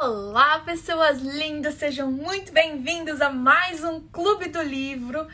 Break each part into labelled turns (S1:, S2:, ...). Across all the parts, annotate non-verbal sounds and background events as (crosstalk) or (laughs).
S1: Olá, pessoas lindas, sejam muito bem-vindos a mais um Clube do Livro.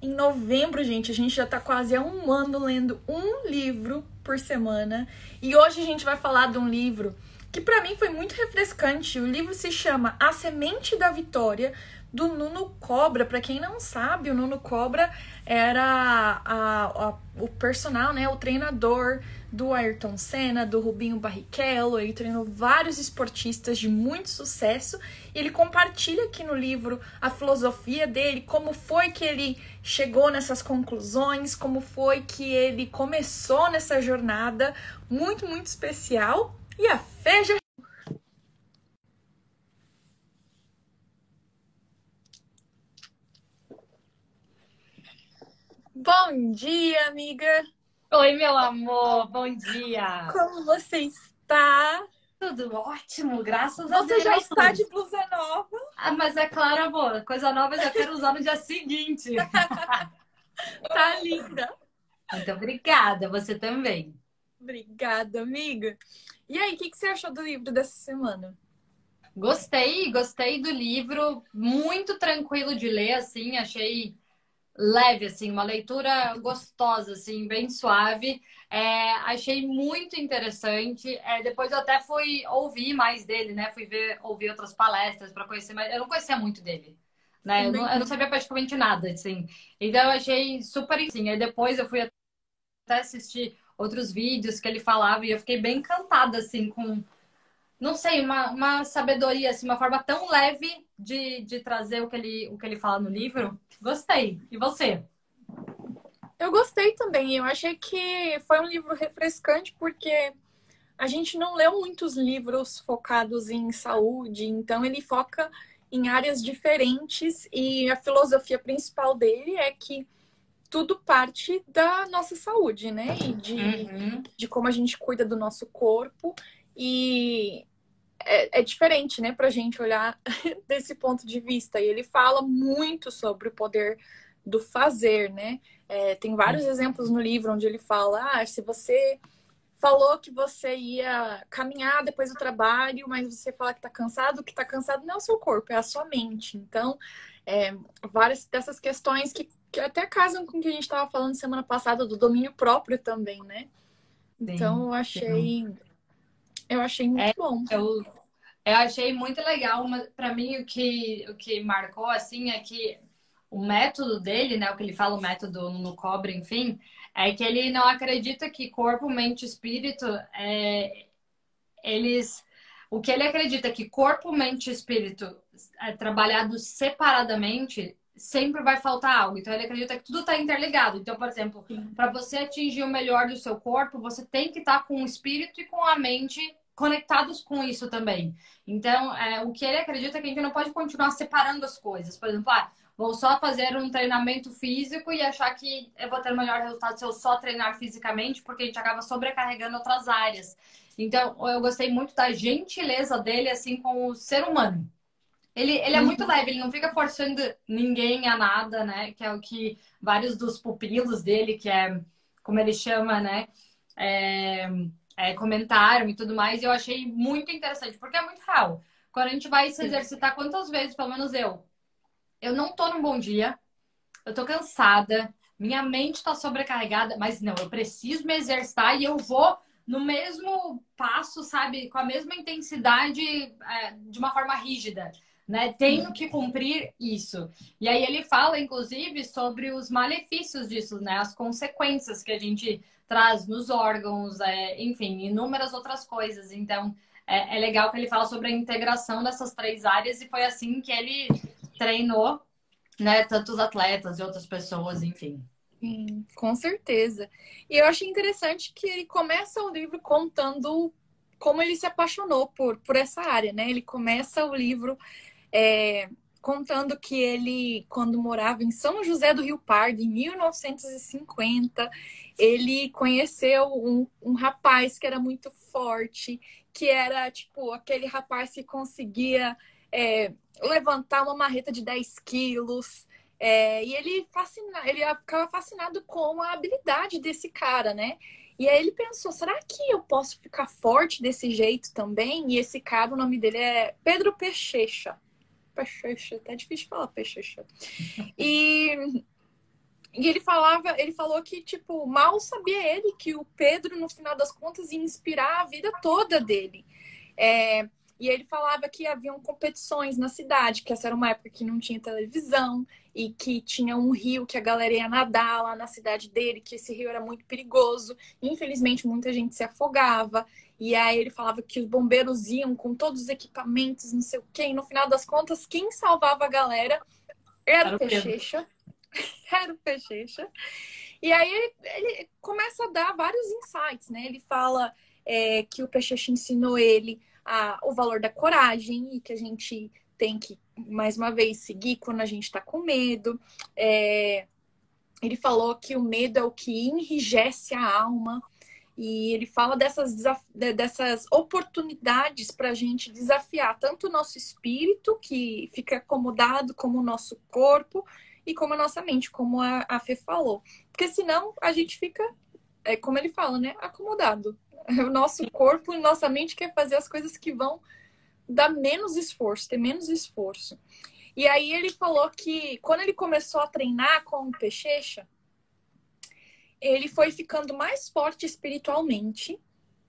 S1: Em novembro, gente, a gente já tá quase há um ano lendo um livro por semana e hoje a gente vai falar de um livro que para mim foi muito refrescante. O livro se chama A Semente da Vitória, do Nuno Cobra. Para quem não sabe, o Nuno Cobra era a, a, o personal, né, o treinador do Ayrton Senna, do Rubinho Barrichello, ele treinou vários esportistas de muito sucesso. E ele compartilha aqui no livro a filosofia dele, como foi que ele chegou nessas conclusões, como foi que ele começou nessa jornada muito, muito especial. E a Fê já Bom dia, amiga!
S2: Oi, meu amor, bom dia!
S1: Como você está?
S2: Tudo ótimo, graças
S1: você
S2: a Deus.
S1: Você já está de blusa nova?
S2: Ah, mas é claro, amor, coisa nova eu já quero usar no dia seguinte. (laughs)
S1: tá linda!
S2: Muito obrigada, você também.
S1: Obrigada, amiga. E aí, o que, que você achou do livro dessa semana?
S2: Gostei, gostei do livro, muito tranquilo de ler, assim, achei leve, assim, uma leitura gostosa, assim, bem suave. É, achei muito interessante. É, depois eu até fui ouvir mais dele, né? Fui ver, ouvir outras palestras para conhecer mais. Eu não conhecia muito dele. Né? Eu não, eu não, sabia praticamente nada, assim. Então eu achei super assim. Aí depois eu fui até assistir outros vídeos que ele falava e eu fiquei bem encantada, assim, com não sei, uma, uma sabedoria, assim, uma forma tão leve de, de trazer o que, ele, o que ele fala no livro. Gostei. E você?
S1: Eu gostei também. Eu achei que foi um livro refrescante porque a gente não leu muitos livros focados em saúde, então ele foca em áreas diferentes e a filosofia principal dele é que tudo parte da nossa saúde, né? E de, uhum. de como a gente cuida do nosso corpo. E é, é diferente, né, pra gente olhar (laughs) desse ponto de vista. E ele fala muito sobre o poder do fazer, né? É, tem vários exemplos no livro onde ele fala: ah, se você falou que você ia caminhar depois do trabalho, mas você fala que tá cansado, que tá cansado não é o seu corpo, é a sua mente. Então, é, várias dessas questões que, que até casam com o que a gente estava falando semana passada do domínio próprio também, né? Então, eu achei. Eu achei muito é, bom.
S2: Eu, eu achei muito legal. Para mim, o que, o que marcou, assim, é que o método dele, né? O que ele fala, o método no cobre, enfim, é que ele não acredita que corpo, mente e espírito, é, eles... O que ele acredita é que corpo, mente e espírito é, trabalhados separadamente sempre vai faltar algo. Então ele acredita que tudo está interligado. Então, por exemplo, para você atingir o melhor do seu corpo, você tem que estar tá com o espírito e com a mente conectados com isso também. Então, é, o que ele acredita é que a gente não pode continuar separando as coisas. Por exemplo, ah, vou só fazer um treinamento físico e achar que eu vou ter o melhor resultado se eu só treinar fisicamente, porque a gente acaba sobrecarregando outras áreas. Então, eu gostei muito da gentileza dele, assim, com o ser humano. Ele, ele é muito leve, ele não fica forçando ninguém a nada, né? Que é o que vários dos pupilos dele, que é como ele chama, né? É, é, comentaram e tudo mais. E eu achei muito interessante, porque é muito real. Quando a gente vai se exercitar, quantas vezes, pelo menos eu, eu não tô num bom dia, eu tô cansada, minha mente tá sobrecarregada, mas não, eu preciso me exercitar e eu vou no mesmo passo, sabe, com a mesma intensidade, é, de uma forma rígida né? Tenho que cumprir isso. E aí ele fala, inclusive, sobre os malefícios disso, né? As consequências que a gente traz nos órgãos, é, enfim, inúmeras outras coisas. Então, é, é legal que ele fala sobre a integração dessas três áreas e foi assim que ele treinou, né? Tantos atletas e outras pessoas, enfim.
S1: Sim, com certeza. E eu achei interessante que ele começa o livro contando como ele se apaixonou por, por essa área, né? Ele começa o livro é, contando que ele, quando morava em São José do Rio Pardo, em 1950, ele conheceu um, um rapaz que era muito forte, que era tipo aquele rapaz que conseguia é, levantar uma marreta de 10 quilos. É, e ele, fascina, ele ficava fascinado com a habilidade desse cara, né? E aí ele pensou, será que eu posso ficar forte desse jeito também? E esse cara, o nome dele é Pedro Pechecha. Pechecha, tá difícil falar Pechecha. E, e ele falava, ele falou que, tipo, mal sabia ele que o Pedro, no final das contas, ia inspirar a vida toda dele. É, e ele falava que haviam competições na cidade, que essa era uma época que não tinha televisão e que tinha um rio que a galera ia nadar lá na cidade dele, que esse rio era muito perigoso. Infelizmente, muita gente se afogava. E aí ele falava que os bombeiros iam com todos os equipamentos, não sei o quê. E no final das contas, quem salvava a galera era, era o Peixeixa. (laughs) era o Peixeixa. E aí ele, ele, começa a dar vários insights, né? Ele fala é, que o Peixeixa ensinou ele a, o valor da coragem e que a gente tem que, mais uma vez, seguir quando a gente está com medo. É, ele falou que o medo é o que enrijece a alma. E ele fala dessas, dessas oportunidades para a gente desafiar tanto o nosso espírito, que fica acomodado, como o nosso corpo e como a nossa mente, como a, a Fê falou. Porque senão a gente fica, é, como ele fala, né? Acomodado. (laughs) O nosso corpo e nossa mente quer fazer as coisas que vão dar menos esforço, ter menos esforço. E aí ele falou que quando ele começou a treinar com o Peixeixa, ele foi ficando mais forte espiritualmente,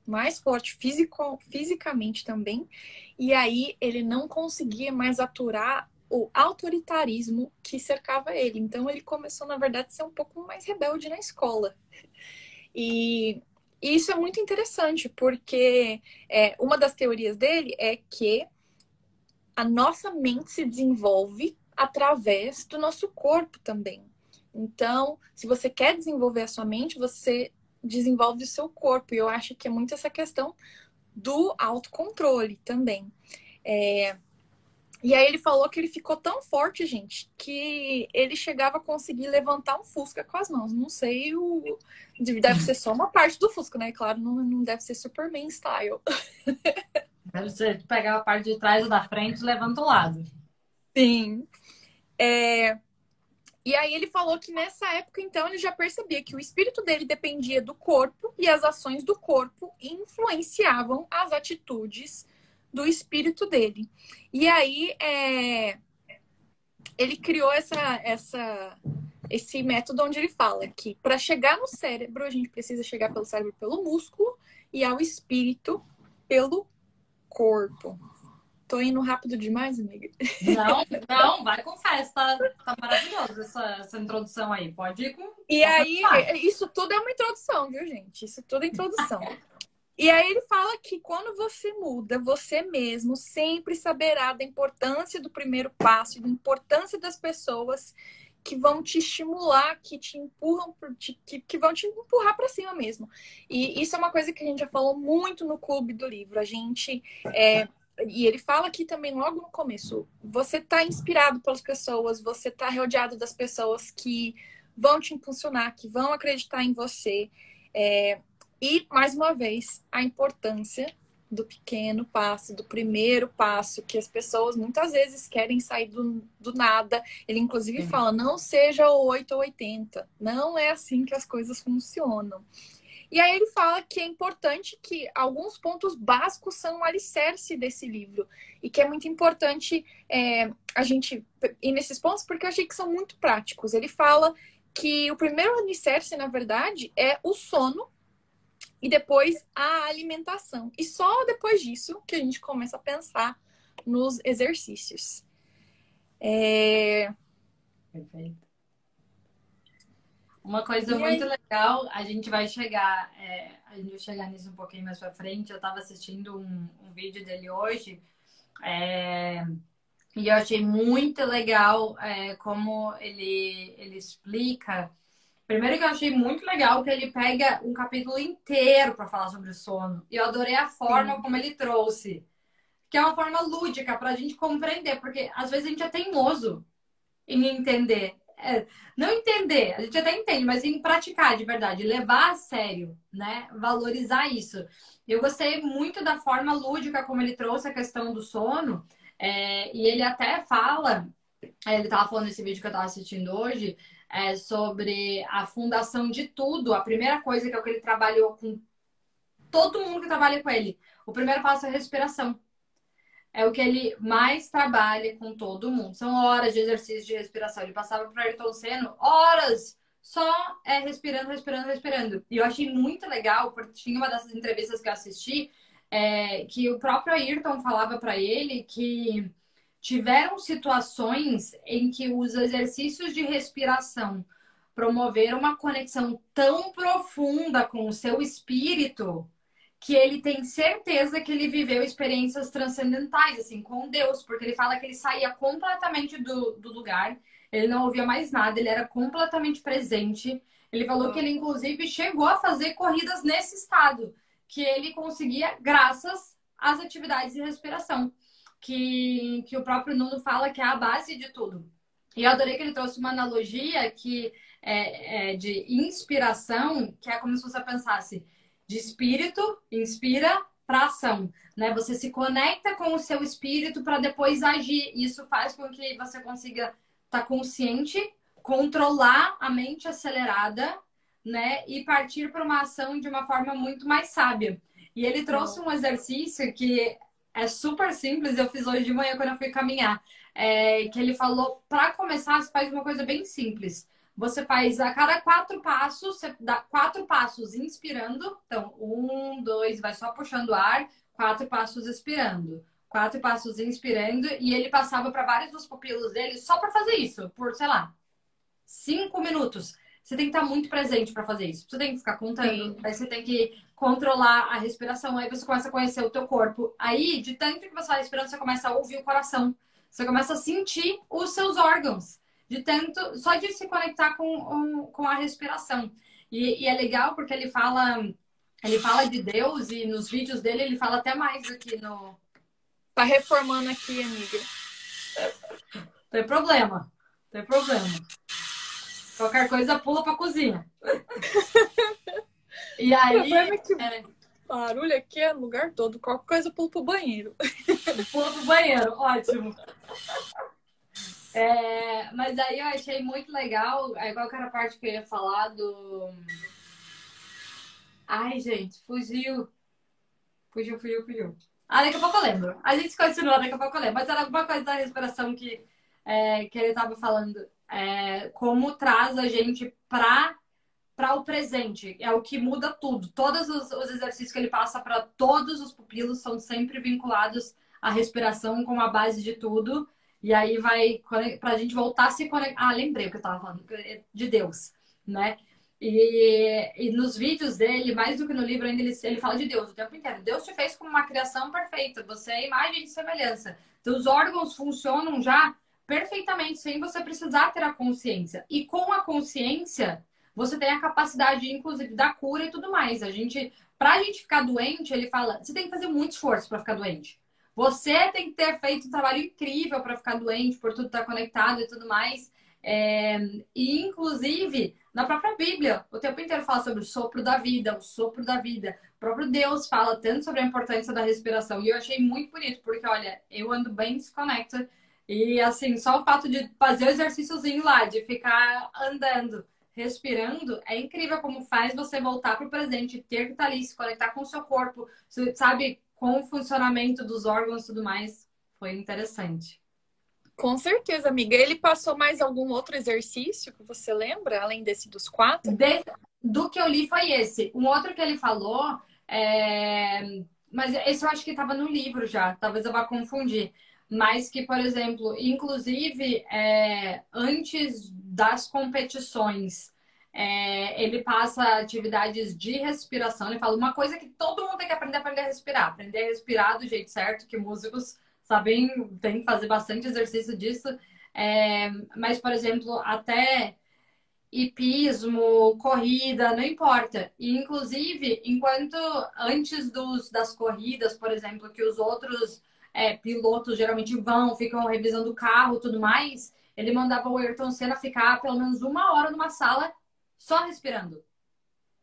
S1: mais forte fisico, fisicamente também, e aí ele não conseguia mais aturar o autoritarismo que cercava ele. Então ele começou, na verdade, a ser um pouco mais rebelde na escola. E isso é muito interessante, porque é, uma das teorias dele é que a nossa mente se desenvolve através do nosso corpo também. Então, se você quer desenvolver a sua mente, você desenvolve o seu corpo. E eu acho que é muito essa questão do autocontrole também. É, e aí ele falou que ele ficou tão forte, gente, que ele chegava a conseguir levantar um Fusca com as mãos. Não sei o. Deve ser só uma parte do Fusca, né? Claro, não, não deve ser Superman style. (laughs)
S2: Deve ser pegar a parte de trás ou da frente e levanta o lado.
S1: Sim. É... E aí ele falou que nessa época, então, ele já percebia que o espírito dele dependia do corpo e as ações do corpo influenciavam as atitudes do espírito dele. E aí é, ele criou essa, essa, esse método onde ele fala que para chegar no cérebro, a gente precisa chegar pelo cérebro pelo músculo e ao espírito pelo corpo. Tô indo rápido demais, amiga?
S2: Não, não, vai com festa. Tá, tá maravilhoso essa, essa introdução aí. Pode ir com.
S1: E aí, isso tudo é uma introdução, viu, gente? Isso tudo é introdução. E aí ele fala que quando você muda, você mesmo sempre saberá da importância do primeiro passo, da importância das pessoas que vão te estimular, que te empurram, que, que vão te empurrar para cima mesmo. E isso é uma coisa que a gente já falou muito no clube do livro. A gente é, e ele fala aqui também logo no começo, você está inspirado pelas pessoas, você está rodeado das pessoas que vão te impulsionar, que vão acreditar em você. É, e, mais uma vez, a importância do pequeno passo, do primeiro passo, que as pessoas muitas vezes querem sair do, do nada. Ele, inclusive, Sim. fala: não seja o 8 ou 80. Não é assim que as coisas funcionam. E aí ele fala que é importante que alguns pontos básicos são o alicerce desse livro. E que é muito importante é, a gente ir nesses pontos, porque eu achei que são muito práticos. Ele fala que o primeiro alicerce, na verdade, é o sono e depois a alimentação. E só depois disso que a gente começa a pensar nos exercícios. É...
S2: Perfeito. Uma coisa muito legal, a gente vai chegar, é, a gente vai chegar nisso um pouquinho mais pra frente. Eu estava assistindo um, um, vídeo dele hoje é, e eu achei muito legal é, como ele, ele explica Primeiro que eu achei muito legal que ele pega um capítulo inteiro para falar sobre o sono. E eu adorei a forma Sim. como ele trouxe. Que é uma forma lúdica para a gente compreender, porque às vezes a gente é teimoso em entender. É, (laughs) não entender, a gente até entende, mas em praticar de verdade, levar a sério, né? Valorizar isso. Eu gostei muito da forma lúdica como ele trouxe a questão do sono. É, e ele até fala, ele estava falando nesse vídeo que eu estava assistindo hoje, é, sobre a fundação de tudo, a primeira coisa que é o que ele trabalhou com todo mundo que trabalha com ele. O primeiro passo é a respiração. É o que ele mais trabalha com todo mundo. São horas de exercício de respiração. Ele passava para Ayrton Senna horas só é, respirando, respirando, respirando. E eu achei muito legal, porque tinha uma dessas entrevistas que eu assisti, é, que o próprio Ayrton falava para ele que tiveram situações em que os exercícios de respiração promoveram uma conexão tão profunda com o seu espírito que ele tem certeza que ele viveu experiências transcendentais, assim, com Deus, porque ele fala que ele saía completamente do, do lugar, ele não ouvia mais nada, ele era completamente presente. Ele falou que ele, inclusive, chegou a fazer corridas nesse estado, que ele conseguia graças às atividades de respiração que, que o próprio Nuno fala que é a base de tudo. E eu adorei que ele trouxe uma analogia que é, é de inspiração, que é como se você pensasse de espírito, inspira para ação, né? Você se conecta com o seu espírito para depois agir. Isso faz com que você consiga estar tá consciente, controlar a mente acelerada, né? E partir para uma ação de uma forma muito mais sábia. E ele trouxe um exercício que é super simples, eu fiz hoje de manhã quando eu fui caminhar. É, que ele falou, para começar, você faz uma coisa bem simples. Você faz a cada quatro passos, você dá quatro passos inspirando. Então, um, dois, vai só puxando o ar, quatro passos expirando. Quatro passos inspirando. E ele passava para vários dos pupilos dele só para fazer isso, por, sei lá, cinco minutos. Você tem que estar muito presente para fazer isso. Você tem que ficar contando, Sim. aí você tem que controlar a respiração, aí você começa a conhecer o teu corpo. Aí, de tanto que você vai respirando, você começa a ouvir o coração. Você começa a sentir os seus órgãos. De tanto, só de se conectar com, com a respiração. E, e é legal porque ele fala, ele fala de Deus e nos vídeos dele ele fala até mais aqui no.
S1: Tá reformando aqui, amiga.
S2: Tem problema. Tem problema. Qualquer coisa pula pra cozinha. (laughs) e aí.
S1: É é... Barulho aqui é lugar todo. Qualquer coisa pula pro banheiro.
S2: Pula pro banheiro, ótimo. (laughs) É, mas aí eu achei muito legal. Aí qual era a parte que eu ia falar do. Ai, gente, fugiu. Fugiu, fugiu, fugiu. Ah, daqui a pouco eu lembro. A gente continua, daqui a pouco eu lembro. Mas era alguma coisa da respiração que, é, que ele tava falando é, como traz a gente para para o presente. É o que muda tudo. Todos os, os exercícios que ele passa para todos os pupilos são sempre vinculados à respiração como a base de tudo. E aí vai para a gente voltar a se conectar. Ah, lembrei o que eu estava falando, é de Deus, né? E, e, nos vídeos dele, mais do que no livro, ainda ele, ele fala de Deus o tempo inteiro. Deus te fez como uma criação perfeita. Você é imagem e semelhança. Os órgãos funcionam já perfeitamente sem você precisar ter a consciência. E com a consciência, você tem a capacidade, inclusive, da cura e tudo mais. A gente, pra gente ficar doente, ele fala, você tem que fazer muito esforço para ficar doente. Você tem que ter feito um trabalho incrível para ficar doente, por tudo estar tá conectado e tudo mais. É, e, inclusive, na própria Bíblia, o tempo inteiro fala sobre o sopro da vida, o sopro da vida. O próprio Deus fala tanto sobre a importância da respiração. E eu achei muito bonito, porque, olha, eu ando bem desconecta e assim, só o fato de fazer o exercíciozinho lá, de ficar andando, respirando, é incrível como faz você voltar para o presente, ter que estar tá ali, se conectar com o seu corpo, sabe, com o funcionamento dos órgãos e tudo mais. Foi interessante.
S1: Com certeza, amiga. Ele passou mais algum outro exercício que você lembra, além desse dos quatro? De...
S2: Do que eu li foi esse. Um outro que ele falou, é... mas esse eu acho que estava no livro já, talvez eu vá confundir mas que, por exemplo, inclusive é, antes das competições, é, ele passa atividades de respiração. Ele fala uma coisa que todo mundo tem que aprender, aprender a respirar, aprender a respirar do jeito certo, que músicos sabem, tem que fazer bastante exercício disso. É, mas, por exemplo, até hipismo, corrida, não importa. E, inclusive, enquanto antes dos, das corridas, por exemplo, que os outros é, pilotos geralmente vão, ficam revisando o carro tudo mais, ele mandava o Ayrton Senna ficar pelo menos uma hora numa sala só respirando.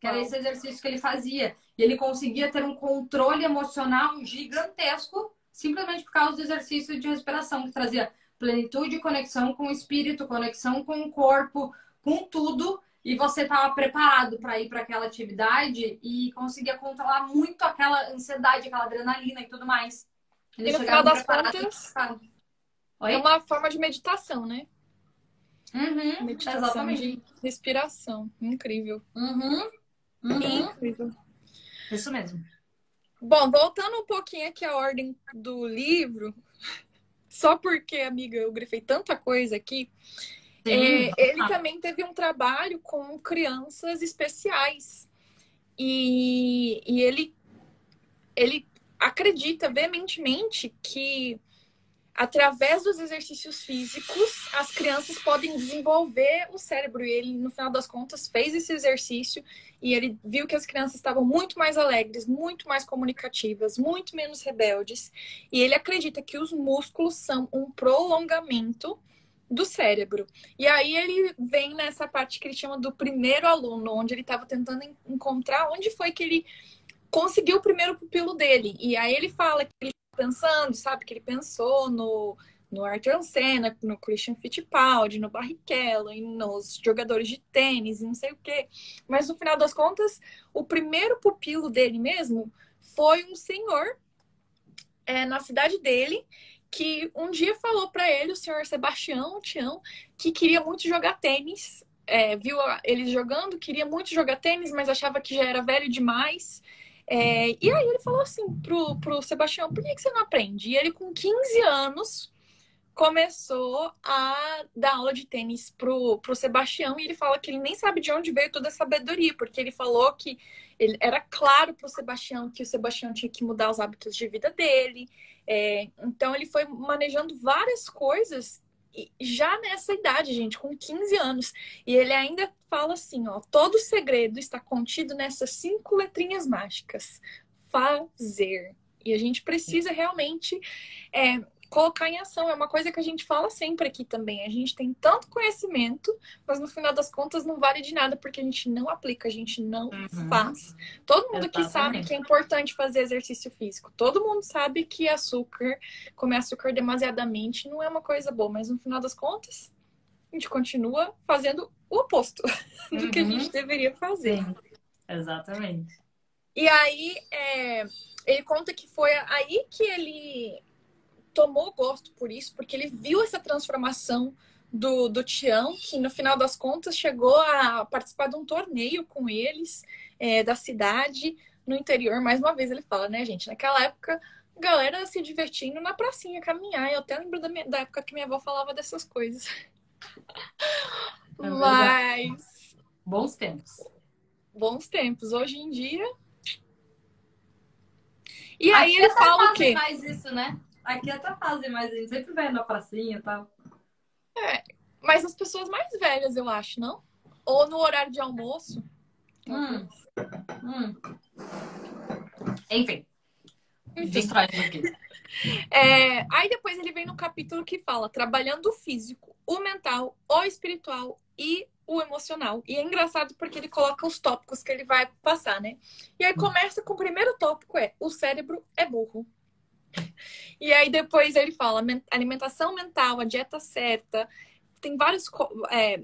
S2: Que era esse exercício que ele fazia. E ele conseguia ter um controle emocional gigantesco simplesmente por causa do exercício de respiração, que trazia plenitude, conexão com o espírito, conexão com o corpo, com tudo e você estava preparado para ir para aquela atividade e conseguia controlar muito aquela ansiedade, aquela adrenalina e tudo mais.
S1: Eles e no final das contas, é uma forma de meditação, né?
S2: Uhum, meditação exatamente. de
S1: respiração. Incrível.
S2: Uhum, uhum.
S1: Incrível.
S2: Isso mesmo.
S1: Bom, voltando um pouquinho aqui à ordem do livro, (laughs) só porque, amiga, eu grifei tanta coisa aqui. É, ele ah. também teve um trabalho com crianças especiais. E, e ele, ele acredita veementemente que através dos exercícios físicos, as crianças podem desenvolver o cérebro. E ele, no final das contas, fez esse exercício e ele viu que as crianças estavam muito mais alegres, muito mais comunicativas, muito menos rebeldes. E ele acredita que os músculos são um prolongamento do cérebro. E aí ele vem nessa parte que ele chama do primeiro aluno, onde ele estava tentando encontrar onde foi que ele conseguiu o primeiro pupilo dele. E aí ele fala que ele pensando, sabe, que ele pensou no no Arthur Senna, no Christian Fittipaldi, no Barrichello, nos jogadores de tênis, e não sei o quê. Mas no final das contas, o primeiro pupilo dele mesmo foi um senhor é, na cidade dele que um dia falou para ele, o senhor Sebastião Tião, que queria muito jogar tênis. É, viu eles jogando, queria muito jogar tênis, mas achava que já era velho demais. É, e aí ele falou assim pro, pro Sebastião, por que, que você não aprende? E ele, com 15 anos, começou a dar aula de tênis pro, pro Sebastião e ele fala que ele nem sabe de onde veio toda a sabedoria, porque ele falou que ele, era claro pro Sebastião que o Sebastião tinha que mudar os hábitos de vida dele, é, então ele foi manejando várias coisas já nessa idade, gente, com 15 anos. E ele ainda fala assim, ó, todo segredo está contido nessas cinco letrinhas mágicas. Fazer. E a gente precisa realmente é, colocar em ação. É uma coisa que a gente fala sempre aqui também. A gente tem tanto conhecimento, mas no final das contas não vale de nada porque a gente não aplica, a gente não uhum. faz. Todo mundo que sabe que é importante fazer exercício físico. Todo mundo sabe que açúcar, comer açúcar demasiadamente não é uma coisa boa, mas no final das contas, a gente continua fazendo o oposto uhum. (laughs) do que a gente uhum. deveria fazer. Sim.
S2: Exatamente.
S1: E aí, é, ele conta que foi aí que ele tomou gosto por isso, porque ele viu essa transformação do, do Tião, que no final das contas chegou a participar de um torneio com eles, é, da cidade, no interior. Mais uma vez ele fala, né, gente? Naquela época, galera se divertindo na pracinha, caminhar. Eu até lembro da, minha, da época que minha avó falava dessas coisas. (laughs) É Mas.
S2: Bons tempos.
S1: Bons tempos. Hoje em dia. E aí ele fala o quê?
S2: mais isso, né? Aqui até fazem, mas a gente sempre vê na pracinha e tal.
S1: É, mas as pessoas mais velhas, eu acho, não? Ou no horário de almoço.
S2: Hum. Hum. Enfim. Aqui. (laughs)
S1: É, aí depois ele vem no capítulo que fala trabalhando o físico, o mental, o espiritual e o emocional. E é engraçado porque ele coloca os tópicos que ele vai passar, né? E aí começa com o primeiro tópico é o cérebro é burro. E aí depois ele fala alimentação mental, a dieta certa, tem vários, é,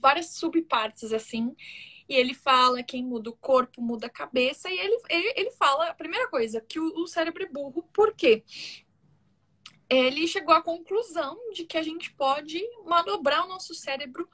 S1: várias subpartes assim. E ele fala quem muda o corpo muda a cabeça. E ele, ele, ele fala, a primeira coisa, que o, o cérebro é burro, por quê? Ele chegou à conclusão de que a gente pode manobrar o nosso cérebro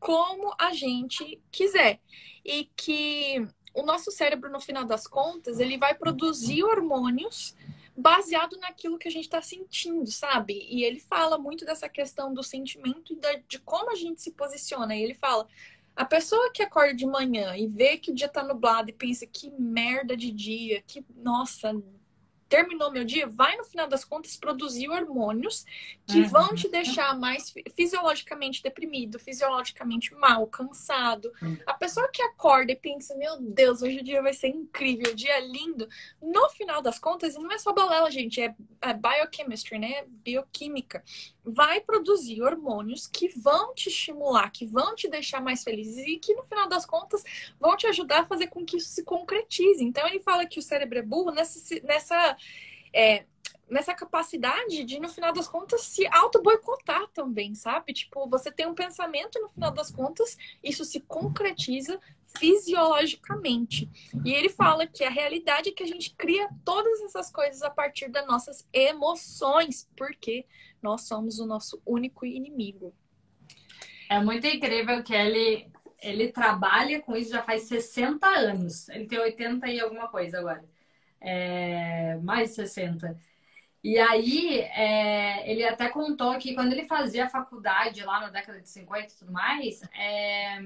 S1: como a gente quiser. E que o nosso cérebro, no final das contas, ele vai produzir hormônios baseado naquilo que a gente está sentindo, sabe? E ele fala muito dessa questão do sentimento e de como a gente se posiciona. E ele fala: a pessoa que acorda de manhã e vê que o dia tá nublado e pensa que merda de dia, que nossa, terminou meu dia, vai no final das contas produzir hormônios que uhum. vão te deixar mais fisiologicamente deprimido, fisiologicamente mal, cansado. Uhum. A pessoa que acorda e pensa, meu Deus, hoje o dia vai ser incrível, dia é lindo, no final das contas, não é só balela, gente, é, é biochemistry, né? Bioquímica. Vai produzir hormônios que vão te estimular, que vão te deixar mais feliz e que no final das contas vão te ajudar a fazer com que isso se concretize. Então ele fala que o cérebro é burro nessa, nessa é, nessa capacidade de, no final das contas, se auto-boicotar também, sabe? Tipo, você tem um pensamento, no final das contas, isso se concretiza fisiologicamente. E ele fala que a realidade é que a gente cria todas essas coisas a partir das nossas emoções, porque nós somos o nosso único inimigo.
S2: É muito incrível que ele, ele trabalha com isso já faz 60 anos. Ele tem 80 e alguma coisa agora. É, mais 60. E aí, é, ele até contou que quando ele fazia faculdade lá na década de 50 e tudo mais, é,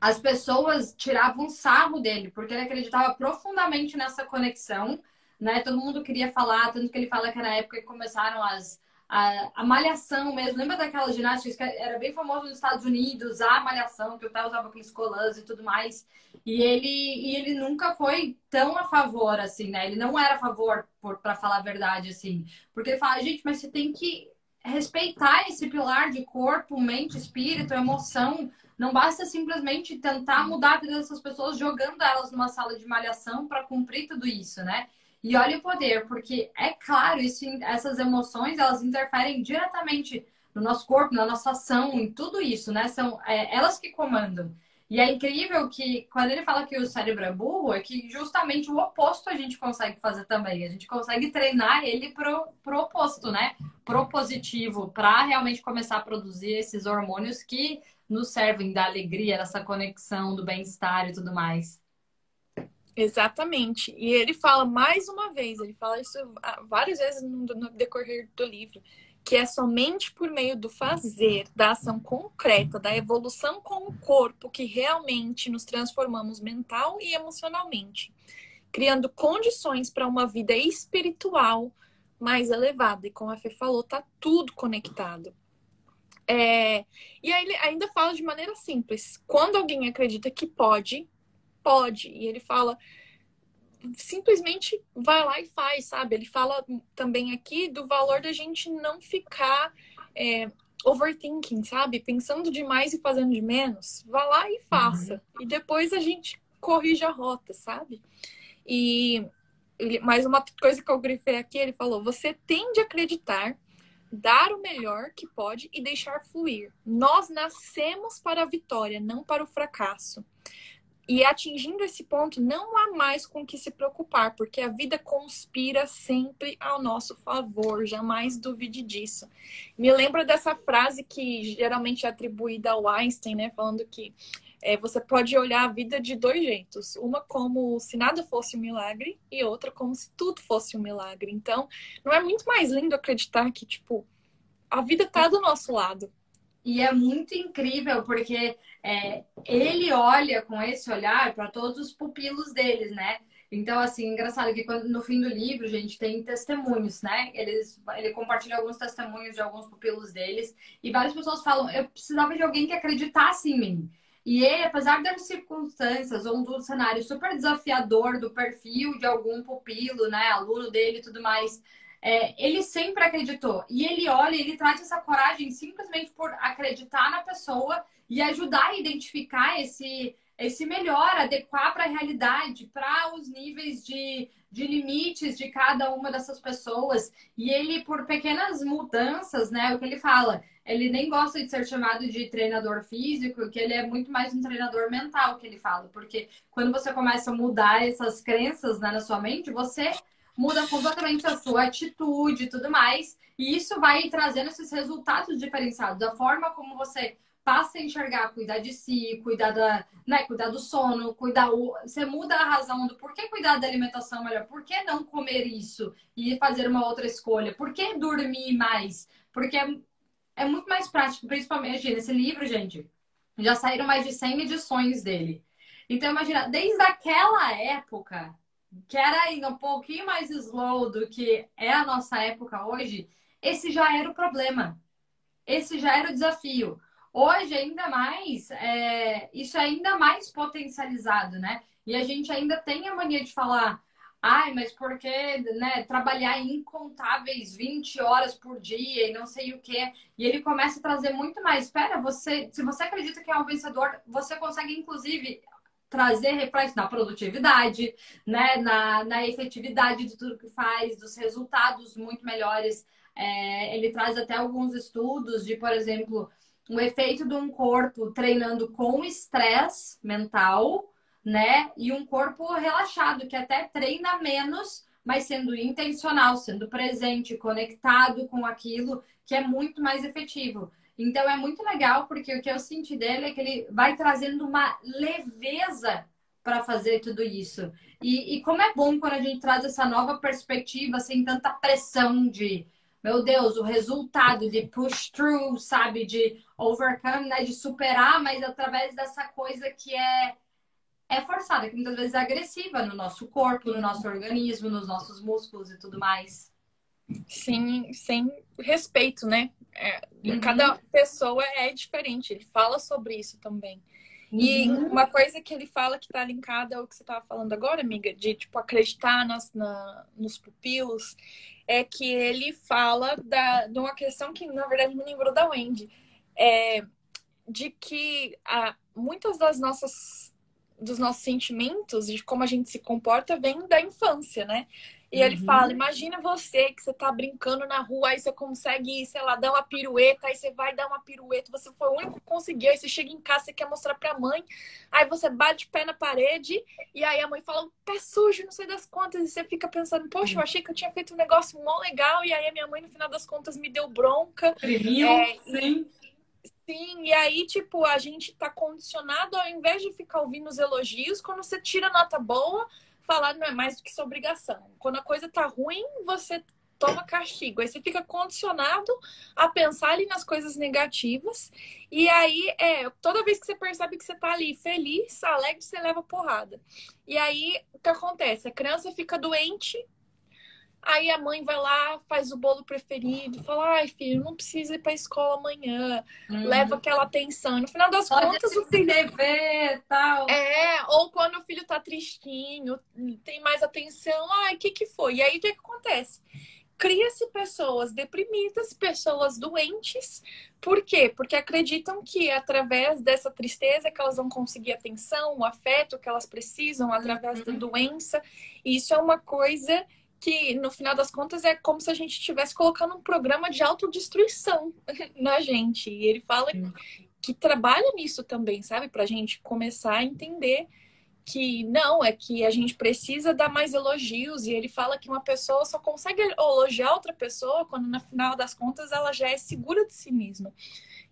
S2: as pessoas tiravam sarro dele, porque ele acreditava profundamente nessa conexão, né? Todo mundo queria falar, tanto que ele fala que na época que começaram as, a, a malhação mesmo. Lembra daquela ginástica que era bem famosa nos Estados Unidos, a malhação, que o até usava aqueles colãs e tudo mais. E ele, e ele nunca foi tão a favor, assim, né? Ele não era a favor, para falar a verdade, assim. Porque ele fala, gente, mas você tem que respeitar esse pilar de corpo, mente, espírito, emoção. Não basta simplesmente tentar mudar a vida dessas pessoas jogando elas numa sala de malhação para cumprir tudo isso, né? E olha o poder, porque é claro, isso, essas emoções elas interferem diretamente no nosso corpo, na nossa ação, em tudo isso, né? São é, elas que comandam. E é incrível que quando ele fala que o cérebro é burro, é que justamente o oposto a gente consegue fazer também. A gente consegue treinar ele pro, pro oposto, né? Pro positivo, para realmente começar a produzir esses hormônios que nos servem da alegria, dessa conexão, do bem-estar e tudo mais.
S1: Exatamente. E ele fala mais uma vez, ele fala isso várias vezes no decorrer do livro, que é somente por meio do fazer, da ação concreta, da evolução com o corpo, que realmente nos transformamos mental e emocionalmente, criando condições para uma vida espiritual mais elevada. E como a Fê falou, tá tudo conectado. É... E aí ele ainda fala de maneira simples. Quando alguém acredita que pode, pode. E ele fala simplesmente vai lá e faz, sabe? Ele fala também aqui do valor da gente não ficar é, overthinking, sabe? Pensando demais e fazendo de menos. Vá lá e faça. Uhum. E depois a gente corrige a rota, sabe? E ele, mais uma coisa que eu grifei aqui, ele falou: você tem de acreditar, dar o melhor que pode e deixar fluir. Nós nascemos para a vitória, não para o fracasso. E atingindo esse ponto, não há mais com que se preocupar, porque a vida conspira sempre ao nosso favor, jamais duvide disso. Me lembra dessa frase que geralmente é atribuída ao Einstein, né? Falando que é, você pode olhar a vida de dois jeitos. Uma como se nada fosse um milagre e outra como se tudo fosse um milagre. Então, não é muito mais lindo acreditar que, tipo, a vida tá do nosso lado.
S2: E é muito incrível porque é, ele olha com esse olhar para todos os pupilos deles, né? Então, assim, engraçado que quando, no fim do livro, gente, tem testemunhos, né? Eles, ele compartilha alguns testemunhos de alguns pupilos deles. E várias pessoas falam, eu precisava de alguém que acreditasse em mim. E ele, apesar das circunstâncias ou do cenário super desafiador do perfil de algum pupilo, né? Aluno dele e tudo mais, é, ele sempre acreditou. E ele olha, ele traz essa coragem simplesmente por acreditar na pessoa e ajudar a identificar esse, esse melhor, adequar para a realidade, para os níveis de, de limites de cada uma dessas pessoas. E ele, por pequenas mudanças, né, o que ele fala, ele nem gosta de ser chamado de treinador físico, que ele é muito mais um treinador mental, que ele fala. Porque quando você começa a mudar essas crenças né, na sua mente, você muda completamente a sua atitude e tudo mais. E isso vai trazendo esses resultados diferenciados. A forma como você passa a enxergar, cuidar de si, cuidar, da, né, cuidar do sono, cuidar. O, você muda a razão do por que cuidar da alimentação melhor, por que não comer isso e fazer uma outra escolha, por que dormir mais? Porque é, é muito mais prático, principalmente nesse livro, gente. Já saíram mais de 100 edições dele. Então, imagina, desde aquela época, que era ainda um pouquinho mais slow do que é a nossa época hoje, esse já era o problema. Esse já era o desafio. Hoje, ainda mais, é, isso é ainda mais potencializado, né? E a gente ainda tem a mania de falar, ai, mas porque né, trabalhar incontáveis 20 horas por dia e não sei o quê. E ele começa a trazer muito mais. Espera, você, se você acredita que é um vencedor, você consegue, inclusive, trazer reflexo na produtividade, né? Na, na efetividade de tudo que faz, dos resultados muito melhores. É, ele traz até alguns estudos de, por exemplo, o efeito de um corpo treinando com estresse mental, né? E um corpo relaxado, que até treina menos, mas sendo intencional, sendo presente, conectado com aquilo que é muito mais efetivo. Então é muito legal porque o que eu senti dele é que ele vai trazendo uma leveza para fazer tudo isso. E, e, como é bom quando a gente traz essa nova perspectiva sem tanta pressão de, meu Deus, o resultado de push through, sabe, de overcome, né, de superar, mas através dessa coisa que é é forçada, que muitas vezes é agressiva no nosso corpo, no nosso organismo, nos nossos músculos e tudo mais.
S1: Sim, sem respeito, né? É, uhum. Cada pessoa é diferente, ele fala sobre isso também. E uhum. uma coisa que ele fala que tá linkada ao que você estava falando agora, amiga, de tipo acreditar nas, na, nos pupilos, é que ele fala da, de uma questão que na verdade me lembrou da Wendy, é, de que a, muitas das nossas dos nossos sentimentos, de como a gente se comporta, vem da infância, né? E ele uhum. fala: imagina você que você tá brincando na rua, aí você consegue, sei lá, dar uma pirueta, aí você vai dar uma pirueta, você foi o único que conseguiu, aí você chega em casa, você quer mostrar pra mãe, aí você bate o pé na parede, e aí a mãe fala, pé sujo, não sei das contas, e você fica pensando, poxa, eu achei que eu tinha feito um negócio mó legal, e aí a minha mãe, no final das contas, me deu bronca.
S2: Primiu, é, sim.
S1: Sim, e aí, tipo, a gente tá condicionado, ao invés de ficar ouvindo os elogios, quando você tira nota boa, falar não é mais do que sua obrigação. Quando a coisa tá ruim, você toma castigo. Aí você fica condicionado a pensar ali nas coisas negativas. E aí, é, toda vez que você percebe que você tá ali feliz, alegre, você leva porrada. E aí, o que acontece? A criança fica doente, Aí a mãe vai lá, faz o bolo preferido, fala: ai, filho, não precisa ir pra escola amanhã. Uhum. Leva aquela atenção. No final das Pode contas, o filho.
S2: TV, tal.
S1: É, ou quando o filho tá tristinho, tem mais atenção. Ai, o que que foi? E aí o que, que acontece? Cria-se pessoas deprimidas, pessoas doentes. Por quê? Porque acreditam que através dessa tristeza que elas vão conseguir atenção, o afeto que elas precisam através uhum. da doença. E isso é uma coisa que no final das contas é como se a gente estivesse colocando um programa de autodestruição (laughs) na gente. E ele fala que trabalha nisso também, sabe? Pra gente começar a entender que não, é que a gente precisa dar mais elogios. E ele fala que uma pessoa só consegue elogiar outra pessoa quando no final das contas ela já é segura de si mesma.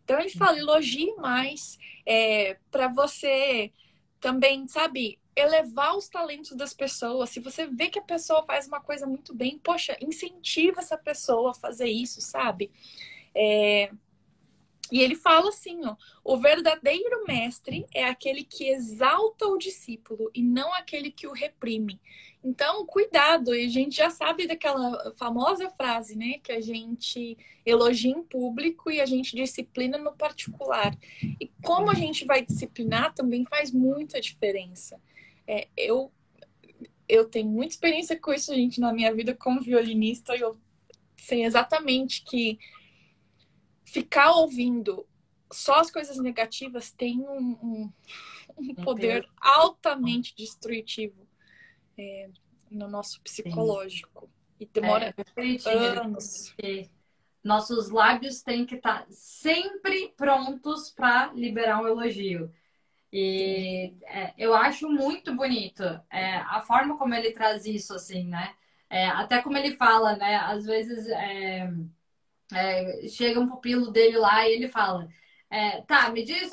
S1: Então ele fala, elogie mais é, para você também, sabe, elevar os talentos das pessoas. Se você vê que a pessoa faz uma coisa muito bem, poxa, incentiva essa pessoa a fazer isso, sabe? É... E ele fala assim, ó, o verdadeiro mestre é aquele que exalta o discípulo e não aquele que o reprime. Então, cuidado, e a gente já sabe daquela famosa frase, né, que a gente elogia em público e a gente disciplina no particular. E como a gente vai disciplinar também faz muita diferença. É, eu, eu tenho muita experiência com isso, gente, na minha vida como violinista. Eu sei exatamente que ficar ouvindo só as coisas negativas tem um, um, um poder altamente destrutivo é, no nosso psicológico. Sim. E demora é, anos.
S2: Nossos lábios têm que estar sempre prontos para liberar um elogio. E é, eu acho muito bonito é, a forma como ele traz isso, assim, né? É, até como ele fala, né? Às vezes é, é, chega um pupilo dele lá e ele fala: é, Tá, me diz,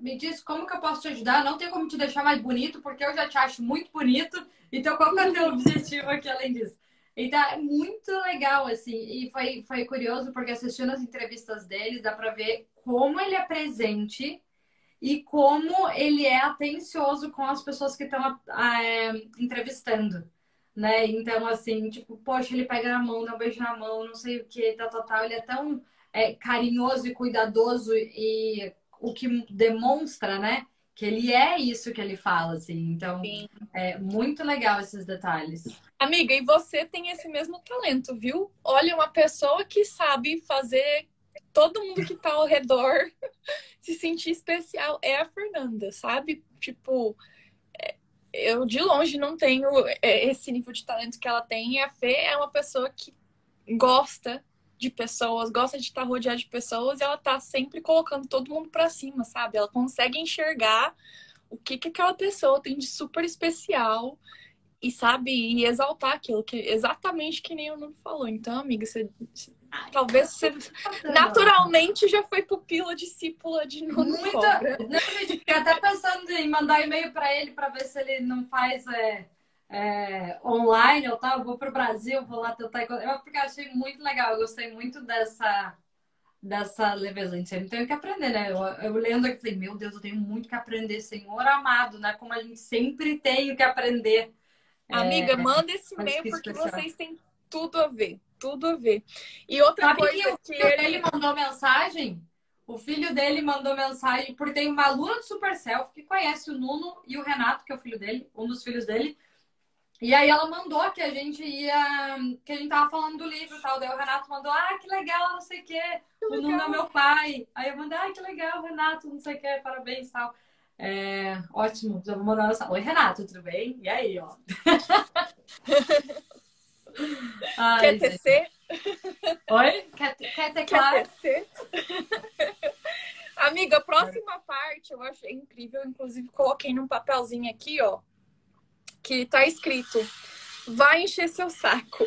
S2: me diz como que eu posso te ajudar? Não tem como te deixar mais bonito, porque eu já te acho muito bonito. Então, qual é o teu (laughs) objetivo aqui além disso? Então, é muito legal, assim. E foi, foi curioso, porque assistindo as entrevistas dele, dá pra ver como ele é presente e como ele é atencioso com as pessoas que estão é, entrevistando, né? Então, assim, tipo, poxa, ele pega na mão, dá um beijo na mão, não sei o que, tal, tal, tal. Ele é tão é, carinhoso e cuidadoso e o que demonstra, né? Que ele é isso que ele fala, assim. Então, Sim. é muito legal esses detalhes.
S1: Amiga, e você tem esse mesmo talento, viu? Olha, uma pessoa que sabe fazer todo mundo que tá ao redor (laughs) se sentir especial é a Fernanda, sabe? Tipo, é, eu de longe não tenho é, esse nível de talento que ela tem. E a Fê é uma pessoa que gosta de pessoas, gosta de estar rodeada de pessoas e ela tá sempre colocando todo mundo para cima, sabe? Ela consegue enxergar o que que aquela pessoa tem de super especial e sabe e exaltar aquilo que exatamente que nem o Nuno falou. Então, amiga, você talvez você naturalmente já foi pupila discípula de Nuno
S2: Muito, não, fiquei até pensando em mandar e-mail para ele para ver se ele não faz é, é, online ou tal. Eu vou para o Brasil, vou lá tentar eu porque eu achei muito legal. Eu gostei muito dessa dessa leveza. A gente sempre tem que aprender, né? Eu, eu lendo aqui, falei, meu Deus, eu tenho muito que aprender, Senhor amado, né? Como a gente sempre tem que aprender.
S1: Amiga, é, manda esse e-mail porque especial. vocês têm tudo a ver, tudo a ver. E outra Sabe coisa
S2: que, que ele... ele mandou mensagem, o filho dele mandou mensagem, porque tem uma aluna do Super Self que conhece o Nuno e o Renato, que é o filho dele, um dos filhos dele. E aí ela mandou que a gente ia. que a gente tava falando do livro e tal. Daí o Renato mandou, ah, que legal, não sei o quê. o Nuno é meu pai. Aí eu mandei, ah, que legal, Renato, não sei o quê, parabéns e tal. É, ótimo, já vou mandar essa. Oi, Renato, tudo bem? E aí, ó. (laughs)
S1: Ai, quer tecer?
S2: Oi? Quer, quer tecer? (laughs)
S1: Amiga, próxima parte eu achei incrível. Inclusive, coloquei num papelzinho aqui, ó que tá escrito: vai encher seu saco.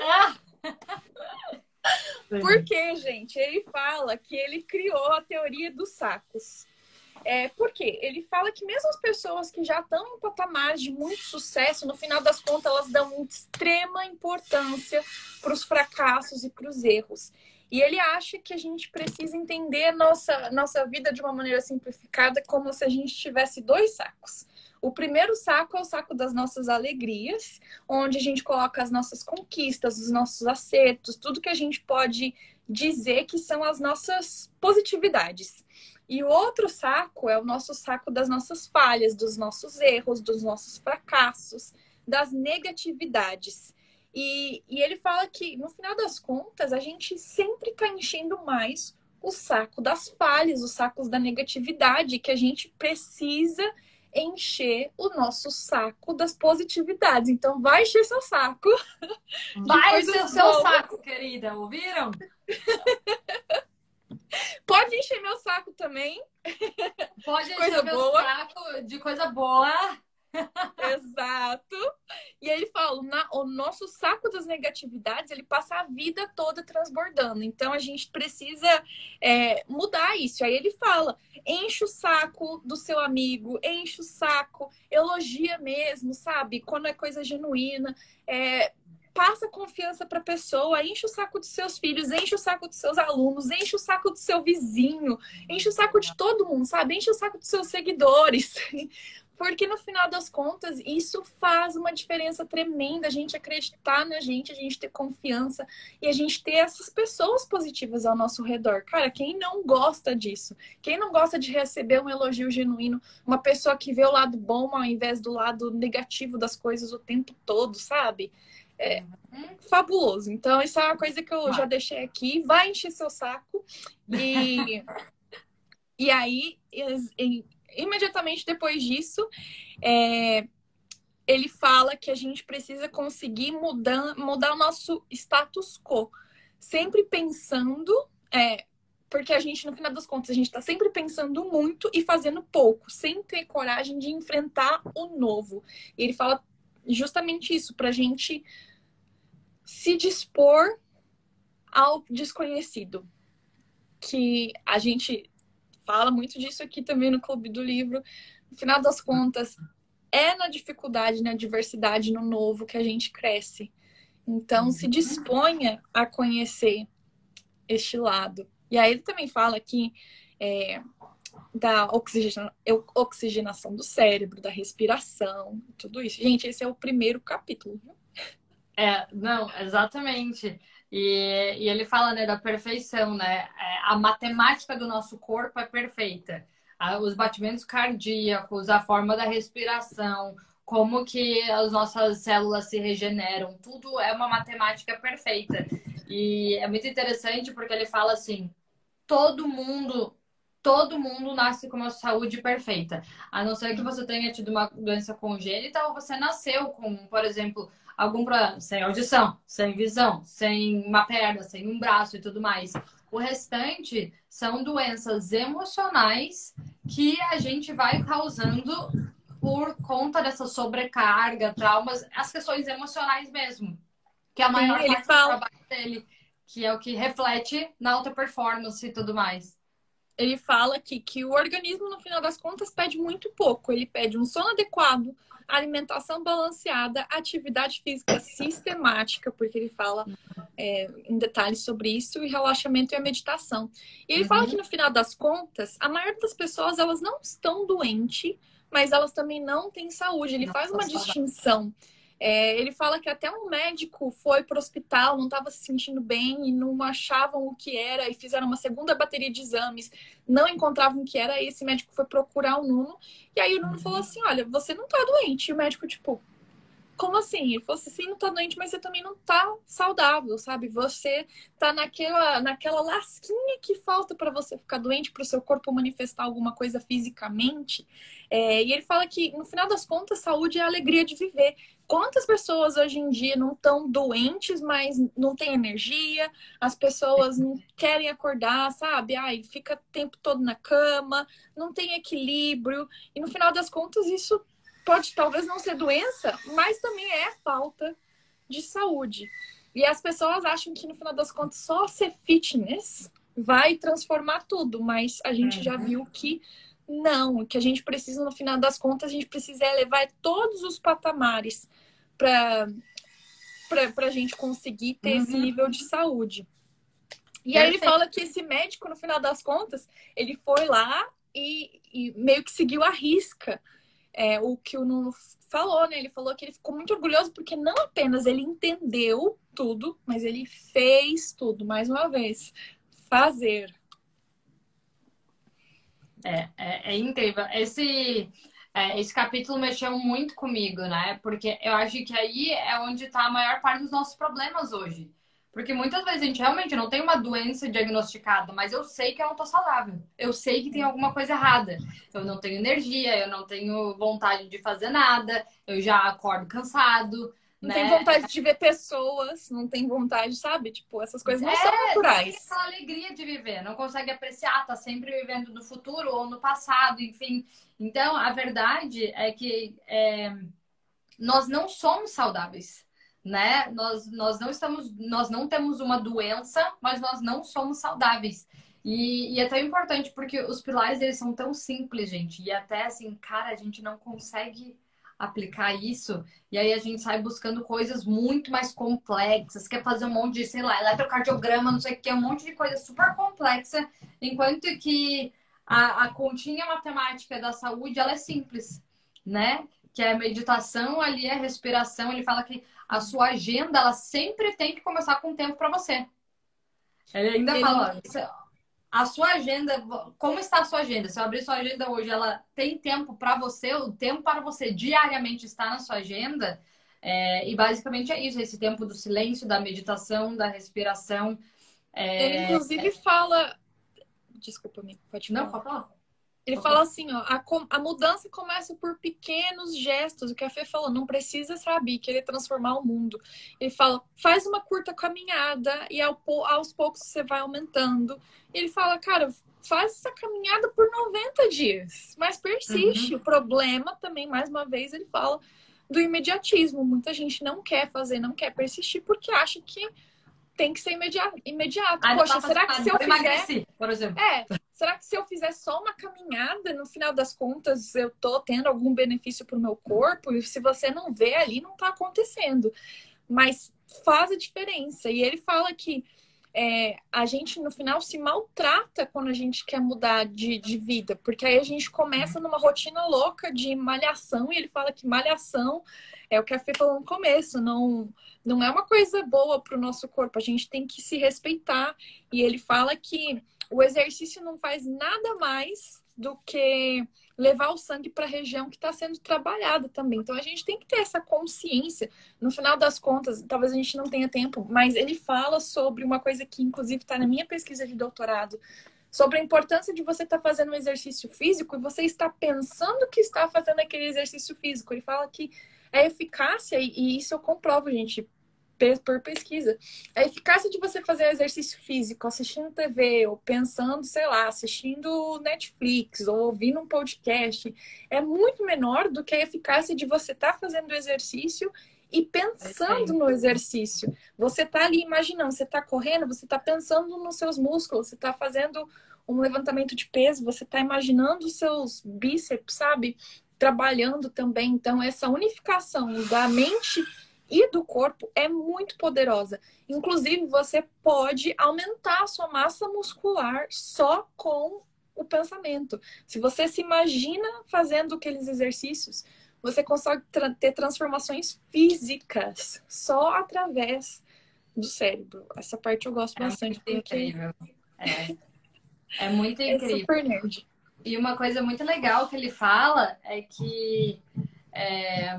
S1: Ah! (laughs) Porque, gente, ele fala que ele criou a teoria dos sacos. É, por quê? Ele fala que mesmo as pessoas que já estão em patamares de muito sucesso, no final das contas, elas dão extrema importância para os fracassos e para os erros. E ele acha que a gente precisa entender nossa, nossa vida de uma maneira simplificada, como se a gente tivesse dois sacos. O primeiro saco é o saco das nossas alegrias, onde a gente coloca as nossas conquistas, os nossos acertos, tudo que a gente pode dizer que são as nossas positividades. E o outro saco é o nosso saco das nossas falhas, dos nossos erros, dos nossos fracassos, das negatividades. E, e ele fala que, no final das contas, a gente sempre está enchendo mais o saco das falhas, os sacos da negatividade, que a gente precisa encher o nosso saco das positividades. Então, vai encher seu saco. (laughs)
S2: Vai encher seu saco, querida. Ouviram? (laughs) (laughs)
S1: Pode encher meu saco também.
S2: Pode encher coisa meu boa. saco de coisa boa.
S1: Exato. E ele fala, na, o nosso saco das negatividades, ele passa a vida toda transbordando. Então a gente precisa é, mudar isso. Aí ele fala, enche o saco do seu amigo, enche o saco, elogia mesmo, sabe? Quando é coisa genuína. É, passa confiança para a pessoa, enche o saco dos seus filhos, enche o saco dos seus alunos, enche o saco do seu vizinho, enche o saco de todo mundo, sabe? Enche o saco dos seus seguidores. (laughs) Porque no final das contas, isso faz uma diferença tremenda. A gente acreditar na gente, a gente ter confiança e a gente ter essas pessoas positivas ao nosso redor. Cara, quem não gosta disso? Quem não gosta de receber um elogio genuíno? Uma pessoa que vê o lado bom ao invés do lado negativo das coisas o tempo todo, sabe? É fabuloso. Então, isso é uma coisa que eu já deixei aqui. Vai encher seu saco. E, (laughs) e aí, imediatamente depois disso, é, ele fala que a gente precisa conseguir mudar, mudar o nosso status quo. Sempre pensando, é, porque a gente, no final das contas, a gente está sempre pensando muito e fazendo pouco, sem ter coragem de enfrentar o novo. E ele fala justamente isso, para a gente se dispor ao desconhecido. Que a gente fala muito disso aqui também no Clube do Livro. No final das contas, é na dificuldade, na diversidade, no novo que a gente cresce. Então, se disponha a conhecer este lado. E aí ele também fala aqui é, da oxigena, oxigenação do cérebro, da respiração, tudo isso. Gente, esse é o primeiro capítulo.
S2: É, não, exatamente. E, e ele fala né, da perfeição, né? É, a matemática do nosso corpo é perfeita. Os batimentos cardíacos, a forma da respiração, como que as nossas células se regeneram, tudo é uma matemática perfeita. E é muito interessante porque ele fala assim: todo mundo todo mundo nasce com uma saúde perfeita. A não ser que você tenha tido uma doença congênita ou você nasceu com, por exemplo, algum problema, sem audição, sem visão, sem uma perna, sem um braço e tudo mais. O restante são doenças emocionais que a gente vai causando por conta dessa sobrecarga, traumas, as questões emocionais mesmo. Que é a maior Sim, parte fala... do trabalho dele, que é o que reflete na alta performance e tudo mais
S1: ele fala aqui que o organismo, no final das contas, pede muito pouco. Ele pede um sono adequado, alimentação balanceada, atividade física sistemática, porque ele fala é, em detalhes sobre isso, e relaxamento e a meditação. E ele uhum. fala que, no final das contas, a maioria das pessoas, elas não estão doentes, mas elas também não têm saúde. Ele não faz uma distinção. É, ele fala que até um médico foi para o hospital, não estava se sentindo bem e não achavam o que era e fizeram uma segunda bateria de exames, não encontravam o que era. E esse médico foi procurar o Nuno e aí o Nuno falou assim: Olha, você não está doente. E o médico, tipo, como assim? Ele falou assim, sim, não tá doente, mas você também não tá saudável, sabe? Você tá naquela, naquela lasquinha que falta para você ficar doente, para o seu corpo manifestar alguma coisa fisicamente. É, e ele fala que, no final das contas, saúde é a alegria de viver. Quantas pessoas hoje em dia não estão doentes, mas não têm energia, as pessoas não querem acordar, sabe? Ai, fica o tempo todo na cama, não tem equilíbrio. E no final das contas, isso pode talvez não ser doença, mas também é falta de saúde. E as pessoas acham que no final das contas só ser fitness vai transformar tudo, mas a gente uhum. já viu que não, que a gente precisa no final das contas a gente precisa elevar todos os patamares para para a gente conseguir ter uhum. esse nível de saúde. E Perfeito. aí ele fala que esse médico, no final das contas, ele foi lá e, e meio que seguiu a risca é, o que o Nuno falou, né? Ele falou que ele ficou muito orgulhoso porque não apenas ele entendeu tudo, mas ele fez tudo, mais uma vez. Fazer.
S2: É, é, é incrível. Esse, é, esse capítulo mexeu muito comigo, né? Porque eu acho que aí é onde está a maior parte dos nossos problemas hoje. Porque muitas vezes a gente realmente não tem uma doença diagnosticada, mas eu sei que eu não tô saudável. Eu sei que tem alguma coisa errada. Eu não tenho energia, eu não tenho vontade de fazer nada, eu já acordo cansado.
S1: Não
S2: né?
S1: tem vontade de ver pessoas, não tem vontade, sabe? Tipo, essas coisas não é, são naturais.
S2: Não tem alegria de viver, não consegue apreciar, tá sempre vivendo no futuro ou no passado, enfim. Então, a verdade é que é, nós não somos saudáveis né? Nós, nós não estamos, nós não temos uma doença, mas nós não somos saudáveis. E, e, é tão importante porque os pilares eles são tão simples, gente. E até assim, cara, a gente não consegue aplicar isso. E aí a gente sai buscando coisas muito mais complexas, quer fazer um monte de, sei lá, eletrocardiograma, não sei o que, um monte de coisa super complexa, enquanto que a, a continha matemática da saúde ela é simples, né? Que é a meditação ali, a respiração. Ele fala que a sua agenda ela sempre tem que começar com tempo para você. Ele ainda Ele... fala, a sua agenda, como está a sua agenda? Se eu abrir sua agenda hoje, ela tem tempo para você, o tempo para você diariamente está na sua agenda. É, e basicamente é isso, esse tempo do silêncio, da meditação, da respiração.
S1: É... Ele inclusive fala. Desculpa, me pode falar.
S2: Não, pode falar.
S1: Ele fala assim, ó, a, a, mudança começa por pequenos gestos. O que a Fê falou, não precisa, sabe, querer transformar o mundo. Ele fala, faz uma curta caminhada e ao, aos poucos você vai aumentando. Ele fala, cara, faz essa caminhada por 90 dias, mas persiste. Uhum. O problema também, mais uma vez, ele fala do imediatismo. Muita gente não quer fazer, não quer persistir porque acha que tem que ser imediato. imediato.
S2: Ah, Poxa, será que se eu fizer... por exemplo.
S1: É, será que se eu fizer só uma caminhada, no final das contas, eu tô tendo algum benefício pro meu corpo? E se você não vê ali, não tá acontecendo. Mas faz a diferença. E ele fala que é, a gente no final se maltrata quando a gente quer mudar de, de vida, porque aí a gente começa numa rotina louca de malhação, e ele fala que malhação é o que a Fê falou no começo, não, não é uma coisa boa para o nosso corpo, a gente tem que se respeitar. E ele fala que o exercício não faz nada mais do que levar o sangue para a região que está sendo trabalhada também. Então a gente tem que ter essa consciência. No final das contas, talvez a gente não tenha tempo, mas ele fala sobre uma coisa que inclusive está na minha pesquisa de doutorado sobre a importância de você estar tá fazendo um exercício físico e você está pensando que está fazendo aquele exercício físico. Ele fala que a eficácia, e isso eu comprovo, gente, por pesquisa, a eficácia de você fazer exercício físico assistindo TV ou pensando, sei lá, assistindo Netflix ou ouvindo um podcast é muito menor do que a eficácia de você estar tá fazendo exercício e pensando no exercício. Você está ali imaginando, você está correndo, você está pensando nos seus músculos, você está fazendo um levantamento de peso, você está imaginando os seus bíceps, sabe? Trabalhando também. Então, essa unificação da mente e do corpo é muito poderosa. Inclusive, você pode aumentar a sua massa muscular só com o pensamento. Se você se imagina fazendo aqueles exercícios, você consegue tra ter transformações físicas só através do cérebro. Essa parte eu gosto é bastante.
S2: Muito porque... incrível. É. é muito incrível. É super nerd. E uma coisa muito legal que ele fala é que é,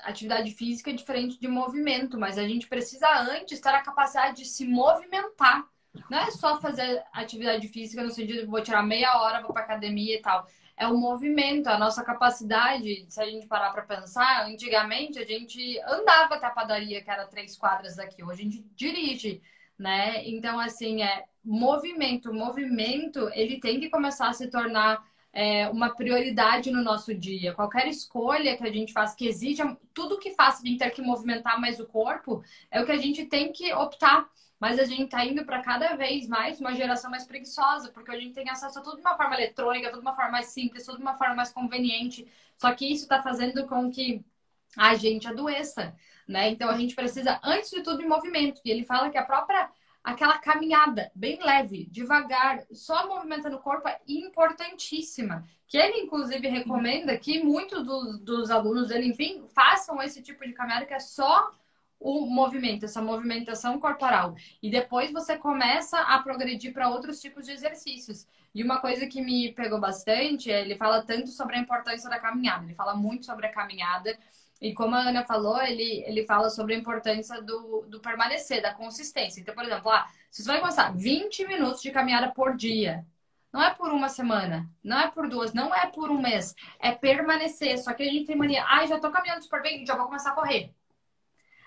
S2: atividade física é diferente de movimento, mas a gente precisa antes ter a capacidade de se movimentar. Não é só fazer atividade física no sentido de vou tirar meia hora, vou para academia e tal. É o movimento, a nossa capacidade, se a gente parar para pensar, antigamente a gente andava até a padaria, que era três quadras daqui, hoje a gente dirige, né? Então, assim, é movimento, movimento, ele tem que começar a se tornar é, uma prioridade no nosso dia. Qualquer escolha que a gente faça que exija, tudo que faça gente ter que movimentar mais o corpo, é o que a gente tem que optar mas a gente está indo para cada vez mais uma geração mais preguiçosa, porque a gente tem acesso a tudo de uma forma eletrônica, tudo de uma forma mais simples, tudo de uma forma mais conveniente. Só que isso está fazendo com que a gente adoeça, né? Então a gente precisa, antes de tudo, de movimento. E ele fala que a própria aquela caminhada bem leve, devagar, só movimentando o corpo é importantíssima. Que ele, inclusive, recomenda que muitos dos, dos alunos dele, enfim, façam esse tipo de caminhada que é só o movimento, essa movimentação corporal. E depois você começa a progredir para outros tipos de exercícios. E uma coisa que me pegou bastante, é, ele fala tanto sobre a importância da caminhada, ele fala muito sobre a caminhada. E como a Ana falou, ele, ele fala sobre a importância do, do permanecer, da consistência. Então, por exemplo, ah, você vai começar 20 minutos de caminhada por dia. Não é por uma semana, não é por duas, não é por um mês. É permanecer. Só que a gente tem mania, ai, ah, já tô caminhando super bem, já vou começar a correr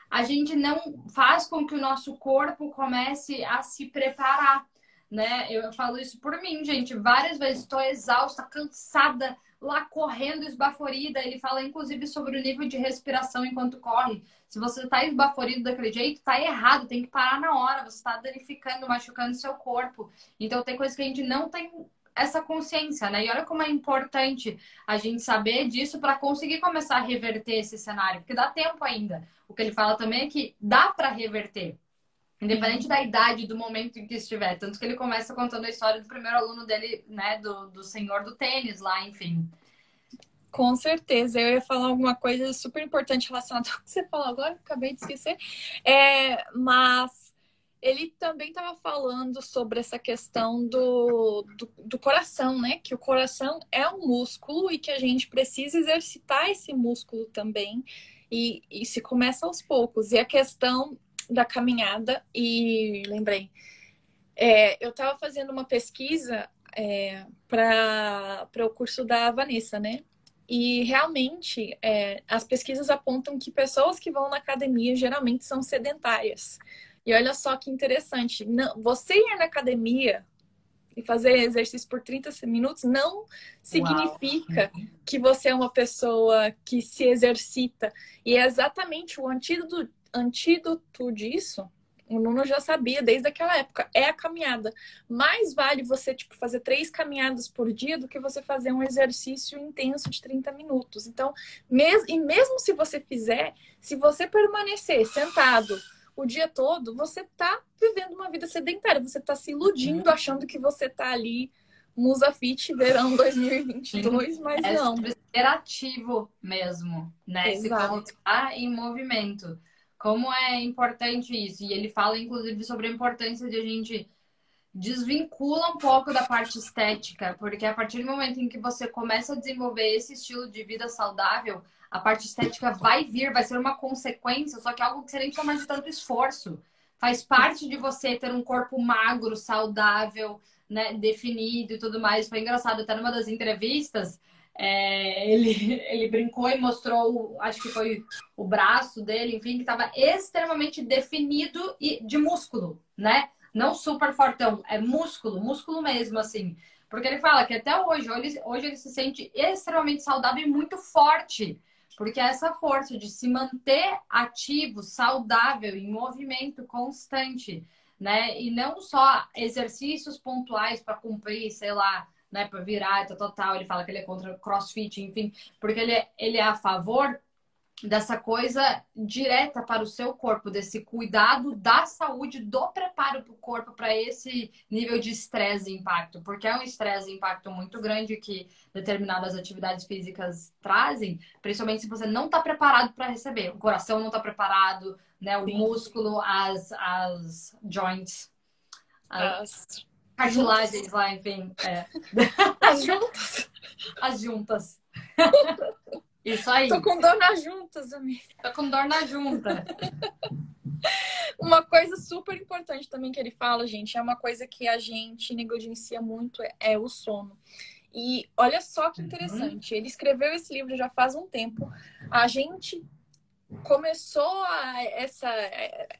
S2: a gente não faz com que o nosso corpo comece a se preparar, né? Eu falo isso por mim, gente. Várias vezes estou exausta, cansada, lá correndo, esbaforida. Ele fala, inclusive, sobre o nível de respiração enquanto corre. Se você está esbaforido daquele jeito, está errado, tem que parar na hora. Você está danificando, machucando seu corpo. Então, tem coisas que a gente não tem essa consciência, né? E olha como é importante a gente saber disso para conseguir começar a reverter esse cenário, porque dá tempo ainda. O que ele fala também é que dá para reverter, independente da idade, do momento em que estiver. Tanto que ele começa contando a história do primeiro aluno dele, né, do, do senhor do tênis lá, enfim.
S1: Com certeza, eu ia falar alguma coisa super importante relacionada (laughs) ao que você falou agora, acabei de esquecer. É, mas ele também estava falando sobre essa questão do, do, do, coração, né? Que o coração é um músculo e que a gente precisa exercitar esse músculo também. E, e se começa aos poucos. E a questão da caminhada, e lembrei, é, eu estava fazendo uma pesquisa é, para o curso da Vanessa, né? E realmente é, as pesquisas apontam que pessoas que vão na academia geralmente são sedentárias. E olha só que interessante, não, você ir na academia e fazer exercício por 30 minutos não significa Uau. que você é uma pessoa que se exercita. E é exatamente o antídoto, antídoto disso. O Nuno já sabia desde aquela época, é a caminhada. Mais vale você tipo fazer três caminhadas por dia do que você fazer um exercício intenso de 30 minutos. Então, mes e mesmo se você fizer, se você permanecer sentado o dia todo, você tá vivendo uma vida sedentária, você tá se iludindo, uhum. achando que você tá ali Musa Fit verão 2022, mas é não.
S2: Ser ativo mesmo, né? Exato. Se colocar em movimento. Como é importante isso? E ele fala, inclusive, sobre a importância de a gente desvincula um pouco da parte estética, porque a partir do momento em que você começa a desenvolver esse estilo de vida saudável, a parte estética vai vir, vai ser uma consequência, só que algo que você nem mais de tanto esforço. faz parte de você ter um corpo magro, saudável, né, definido e tudo mais. Foi engraçado, até numa das entrevistas, é, ele, (laughs) ele brincou e mostrou, acho que foi o braço dele, enfim, que estava extremamente definido e de músculo, né? Não super fortão, é músculo, músculo mesmo, assim. Porque ele fala que até hoje, hoje, hoje ele se sente extremamente saudável e muito forte. Porque essa força de se manter ativo, saudável, em movimento constante, né? E não só exercícios pontuais para cumprir, sei lá, né, para virar, total, tal. Ele fala que ele é contra crossfit, enfim, porque ele é, ele é a favor dessa coisa direta para o seu corpo, desse cuidado da saúde, do preparo para o corpo para esse nível de estresse e impacto, porque é um estresse e impacto muito grande que determinadas atividades físicas trazem, principalmente se você não está preparado para receber, o coração não está preparado, né, o Sim. músculo, as, as joints, as, cartilagens lá, enfim. É. (laughs)
S1: As juntas.
S2: As juntas. Isso aí.
S1: Tô com dor nas juntas, amiga.
S2: Tô com dor na junta.
S1: Uma coisa super importante também que ele fala, gente, é uma coisa que a gente negligencia muito, é, é o sono. E olha só que uhum. interessante, ele escreveu esse livro já faz um tempo. A gente começou a, essa,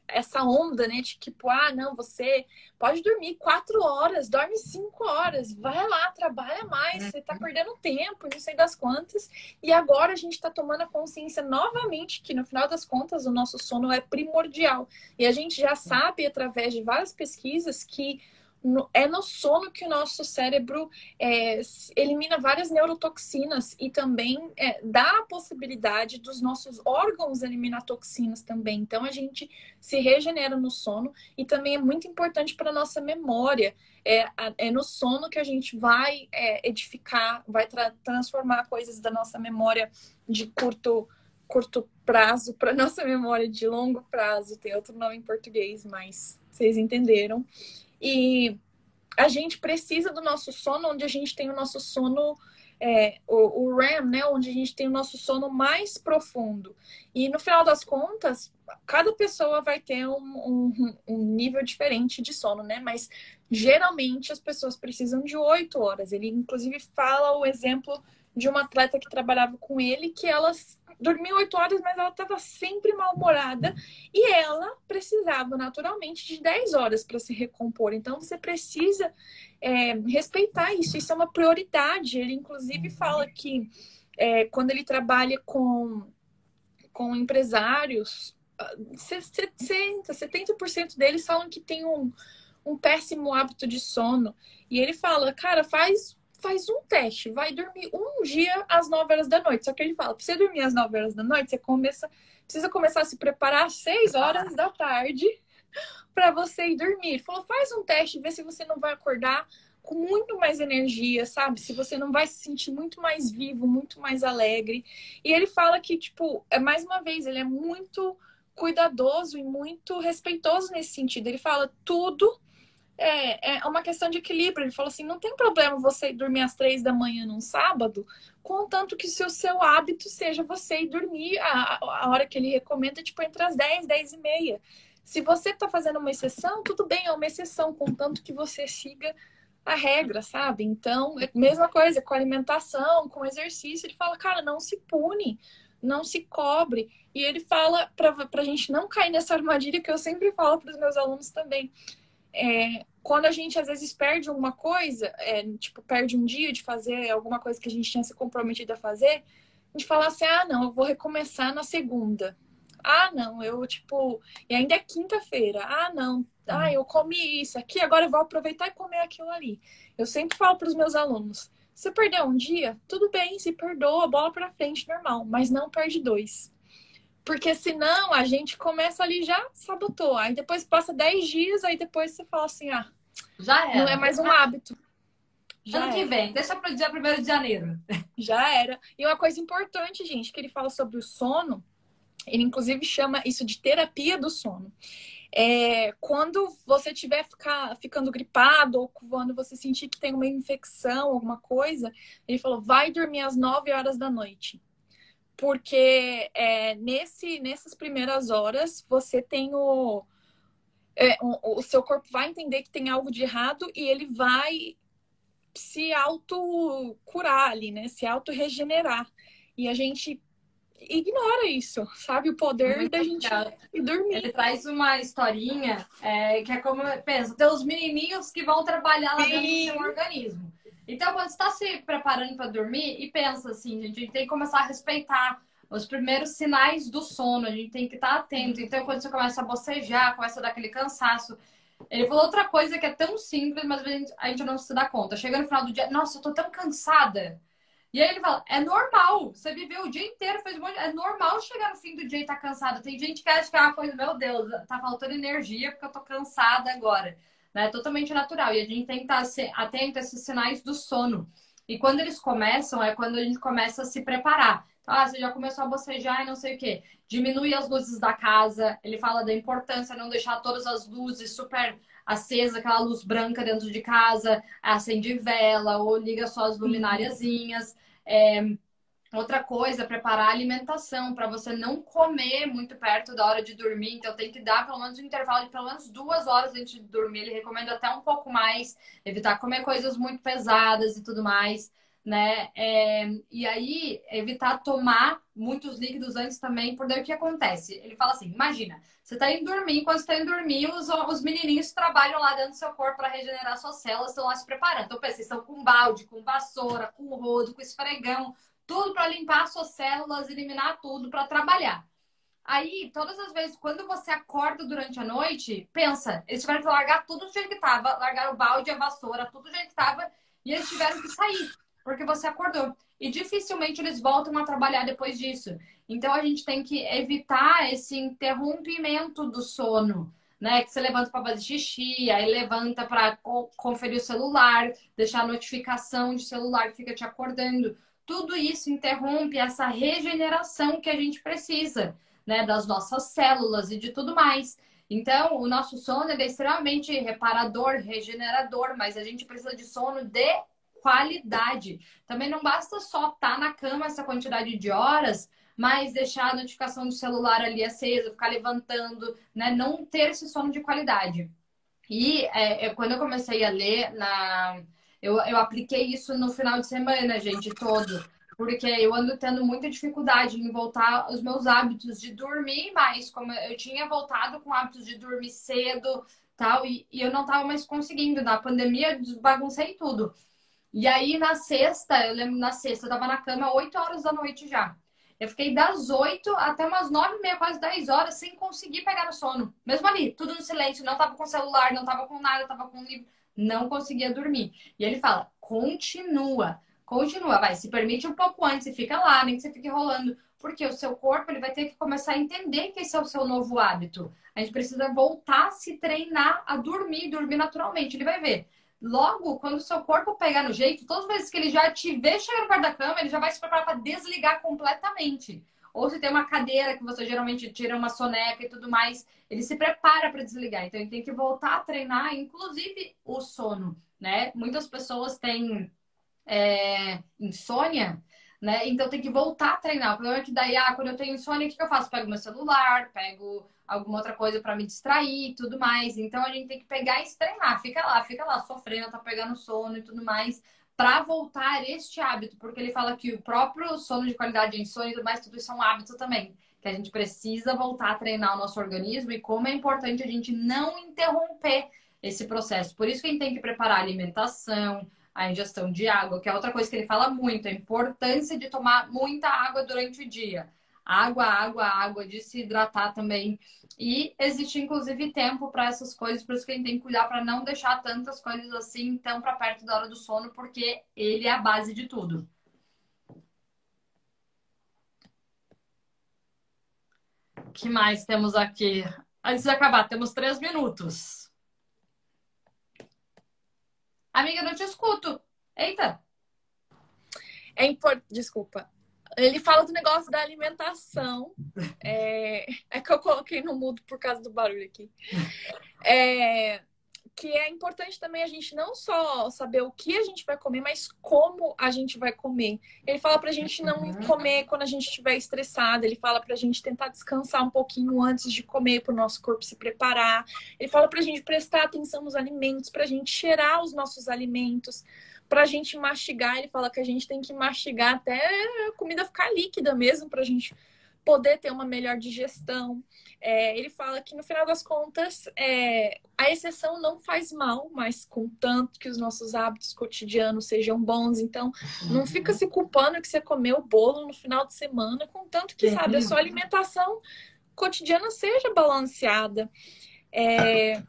S1: essa onda, né? De tipo, ah, não, você pode dormir quatro horas, dorme cinco horas, vai lá, trabalha mais, você tá uhum. perdendo tempo, não sei das quantas. E agora a gente tá tomando a consciência novamente que no final das contas o nosso sono é primordial. E a gente já sabe, através de várias pesquisas, que é no sono que o nosso cérebro é, elimina várias neurotoxinas e também é, dá a possibilidade dos nossos órgãos eliminar toxinas também. Então a gente se regenera no sono e também é muito importante para a nossa memória. É, é no sono que a gente vai é, edificar, vai tra transformar coisas da nossa memória de curto curto prazo para (laughs) nossa memória de longo prazo. Tem outro nome em português, mas vocês entenderam. E a gente precisa do nosso sono, onde a gente tem o nosso sono, é, o, o REM, né? Onde a gente tem o nosso sono mais profundo. E no final das contas, cada pessoa vai ter um, um, um nível diferente de sono, né? Mas geralmente as pessoas precisam de oito horas. Ele, inclusive, fala o exemplo de uma atleta que trabalhava com ele, que elas dormiu oito horas, mas ela estava sempre mal-humorada e ela precisava naturalmente de 10 horas para se recompor. Então você precisa é, respeitar isso, isso é uma prioridade. Ele, inclusive, fala que é, quando ele trabalha com, com empresários, 60, 70% deles falam que tem um, um péssimo hábito de sono. E ele fala, cara, faz faz um teste, vai dormir um dia às 9 horas da noite. Só que ele fala, pra você dormir às 9 horas da noite, você começa, precisa começar a se preparar às 6 horas da tarde (laughs) para você ir dormir. Ele falou, faz um teste, vê se você não vai acordar com muito mais energia, sabe? Se você não vai se sentir muito mais vivo, muito mais alegre. E ele fala que, tipo, é mais uma vez, ele é muito cuidadoso e muito respeitoso nesse sentido. Ele fala tudo é, é uma questão de equilíbrio. Ele falou assim: não tem problema você ir dormir às três da manhã num sábado, contanto que se o seu hábito seja você ir dormir a, a hora que ele recomenda, tipo, entre as 10, 10 e meia. Se você está fazendo uma exceção, tudo bem, é uma exceção, contanto que você siga a regra, sabe? Então, é mesma coisa com alimentação, com exercício. Ele fala, cara, não se pune, não se cobre. E ele fala para a gente não cair nessa armadilha que eu sempre falo para os meus alunos também. É, quando a gente às vezes perde alguma coisa, é, tipo, perde um dia de fazer alguma coisa que a gente tinha se comprometido a fazer, a gente fala assim: ah, não, eu vou recomeçar na segunda. Ah, não, eu, tipo, e ainda é quinta-feira. Ah, não, ah, eu comi isso aqui, agora eu vou aproveitar e comer aquilo ali. Eu sempre falo para os meus alunos: você perdeu um dia, tudo bem, se perdoa, bola para frente, normal, mas não perde dois. Porque senão a gente começa ali já sabotou. Aí depois passa 10 dias, aí depois você fala assim: ah, já era. Não é mais um hábito.
S2: Já ano que vem, deixa para o dia 1 de janeiro. (laughs)
S1: Já era. E uma coisa importante, gente, que ele fala sobre o sono, ele inclusive chama isso de terapia do sono. É, quando você estiver ficando gripado ou quando você sentir que tem uma infecção, alguma coisa, ele falou: vai dormir às 9 horas da noite porque é, nesse, nessas primeiras horas você tem o. é, o, o seu corpo vai entender que tem algo de errado e ele vai se auto-curar ali, né? Se auto-regenerar. E a gente ignora isso, sabe? O poder Muito da gente ir dormir.
S2: Ele traz uma historinha é, que é como, pensa, tem os menininhos que vão trabalhar lá dentro do seu organismo. Então, quando está se preparando para dormir e pensa assim, gente, a gente tem que começar a respeitar os primeiros sinais do sono, a gente tem que estar tá atento. Então, quando você começa a bocejar, começa a dar aquele cansaço. Ele falou outra coisa que é tão simples, mas a gente, a gente não se dá conta. Chega no final do dia, nossa, eu tô tão cansada. E aí ele fala, é normal. Você viveu o dia inteiro, fez um monte de... É normal chegar no fim do dia e estar tá cansada. Tem gente que acha que é uma coisa, meu Deus, tá faltando energia porque eu tô cansada agora. Né? Totalmente natural. E a gente tem que estar atento a esses sinais do sono. E quando eles começam, é quando a gente começa a se preparar. Ah, você já começou a bocejar e não sei o quê. Diminui as luzes da casa. Ele fala da importância de não deixar todas as luzes super acesas, aquela luz branca dentro de casa. Acende vela ou liga só as lumináriazinhas. É, Outra coisa, preparar a alimentação para você não comer muito perto da hora de dormir. Então, tem que dar pelo menos um intervalo de pelo menos duas horas antes de dormir. Ele recomenda até um pouco mais, evitar comer coisas muito pesadas e tudo mais né? É, e aí, evitar tomar muitos líquidos antes também, porque daí o que acontece? Ele fala assim: imagina, você tá indo dormir, quando você tá indo dormir, os, os menininhos trabalham lá dentro do seu corpo para regenerar suas células, estão lá se preparando. Então, pensa, estão com balde, com vassoura, com rodo, com esfregão, tudo para limpar suas células, eliminar tudo, para trabalhar. Aí, todas as vezes, quando você acorda durante a noite, pensa, eles tiveram que largar tudo do jeito que tava, largar o balde, a vassoura, tudo do jeito que tava, e eles tiveram que sair porque você acordou. E dificilmente eles voltam a trabalhar depois disso. Então a gente tem que evitar esse interrompimento do sono. Né, que você levanta para fazer xixi, aí levanta para conferir o celular, deixar a notificação de celular que fica te acordando. Tudo isso interrompe essa regeneração que a gente precisa, né, das nossas células e de tudo mais. Então, o nosso sono é extremamente reparador, regenerador, mas a gente precisa de sono de qualidade. Também não basta só estar tá na cama essa quantidade de horas, mas deixar a notificação do celular ali acesa, ficar levantando, né? Não ter esse sono de qualidade. E é, quando eu comecei a ler, na... eu, eu apliquei isso no final de semana, gente, todo. Porque eu ando tendo muita dificuldade em voltar aos meus hábitos de dormir mais. Como eu tinha voltado com hábitos de dormir cedo, tal, e, e eu não estava mais conseguindo. Na pandemia, baguncei tudo. E aí, na sexta, eu lembro, na sexta, eu tava na cama 8 horas da noite já. Eu fiquei das 8 até umas 9 e meia, quase 10 horas, sem conseguir pegar no sono. Mesmo ali, tudo no silêncio, não tava com celular, não tava com nada, tava com livro, não conseguia dormir. E ele fala: continua, continua, vai, se permite um pouco antes, e fica lá, nem que você fique rolando, porque o seu corpo ele vai ter que começar a entender que esse é o seu novo hábito. A gente precisa voltar a se treinar a dormir, dormir naturalmente. Ele vai ver. Logo, quando o seu corpo pegar no jeito, todas as vezes que ele já te vê chegando perto da cama, ele já vai se preparar para desligar completamente. Ou se tem uma cadeira que você geralmente tira uma soneca e tudo mais, ele se prepara para desligar. Então, ele tem que voltar a treinar, inclusive o sono, né? Muitas pessoas têm é, insônia, né? Então, tem que voltar a treinar. O problema é que daí, ah, quando eu tenho insônia, o que eu faço? Pego meu celular, pego alguma outra coisa para me distrair e tudo mais. Então a gente tem que pegar e treinar. Fica lá, fica lá sofrendo, tá pegando sono e tudo mais, para voltar este hábito, porque ele fala que o próprio sono de qualidade em sono e tudo mais, tudo isso é um hábito também. Que a gente precisa voltar a treinar o nosso organismo e como é importante a gente não interromper esse processo. Por isso que a gente tem que preparar a alimentação, a ingestão de água, que é outra coisa que ele fala muito, a importância de tomar muita água durante o dia. Água, água, água, de se hidratar também. E existe, inclusive, tempo para essas coisas, por isso que a gente tem que cuidar para não deixar tantas coisas assim tão para perto da hora do sono, porque ele é a base de tudo. O que mais temos aqui? Antes de acabar, temos três minutos. Amiga, não te escuto. Eita!
S1: É importante. Desculpa. Ele fala do negócio da alimentação. É, é que eu coloquei no mudo por causa do barulho aqui. É, que é importante também a gente não só saber o que a gente vai comer, mas como a gente vai comer. Ele fala pra gente não comer quando a gente estiver estressado, ele fala pra gente tentar descansar um pouquinho antes de comer para o nosso corpo se preparar. Ele fala pra gente prestar atenção nos alimentos, pra gente cheirar os nossos alimentos, pra gente mastigar. Ele fala que a gente tem que mastigar até a comida ficar líquida mesmo pra gente poder ter uma melhor digestão. É, ele fala que no final das contas é, a exceção não faz mal, mas contanto que os nossos hábitos cotidianos sejam bons. Então, não fica se culpando que você comeu bolo no final de semana, contanto que, sabe, a sua alimentação cotidiana seja balanceada. É,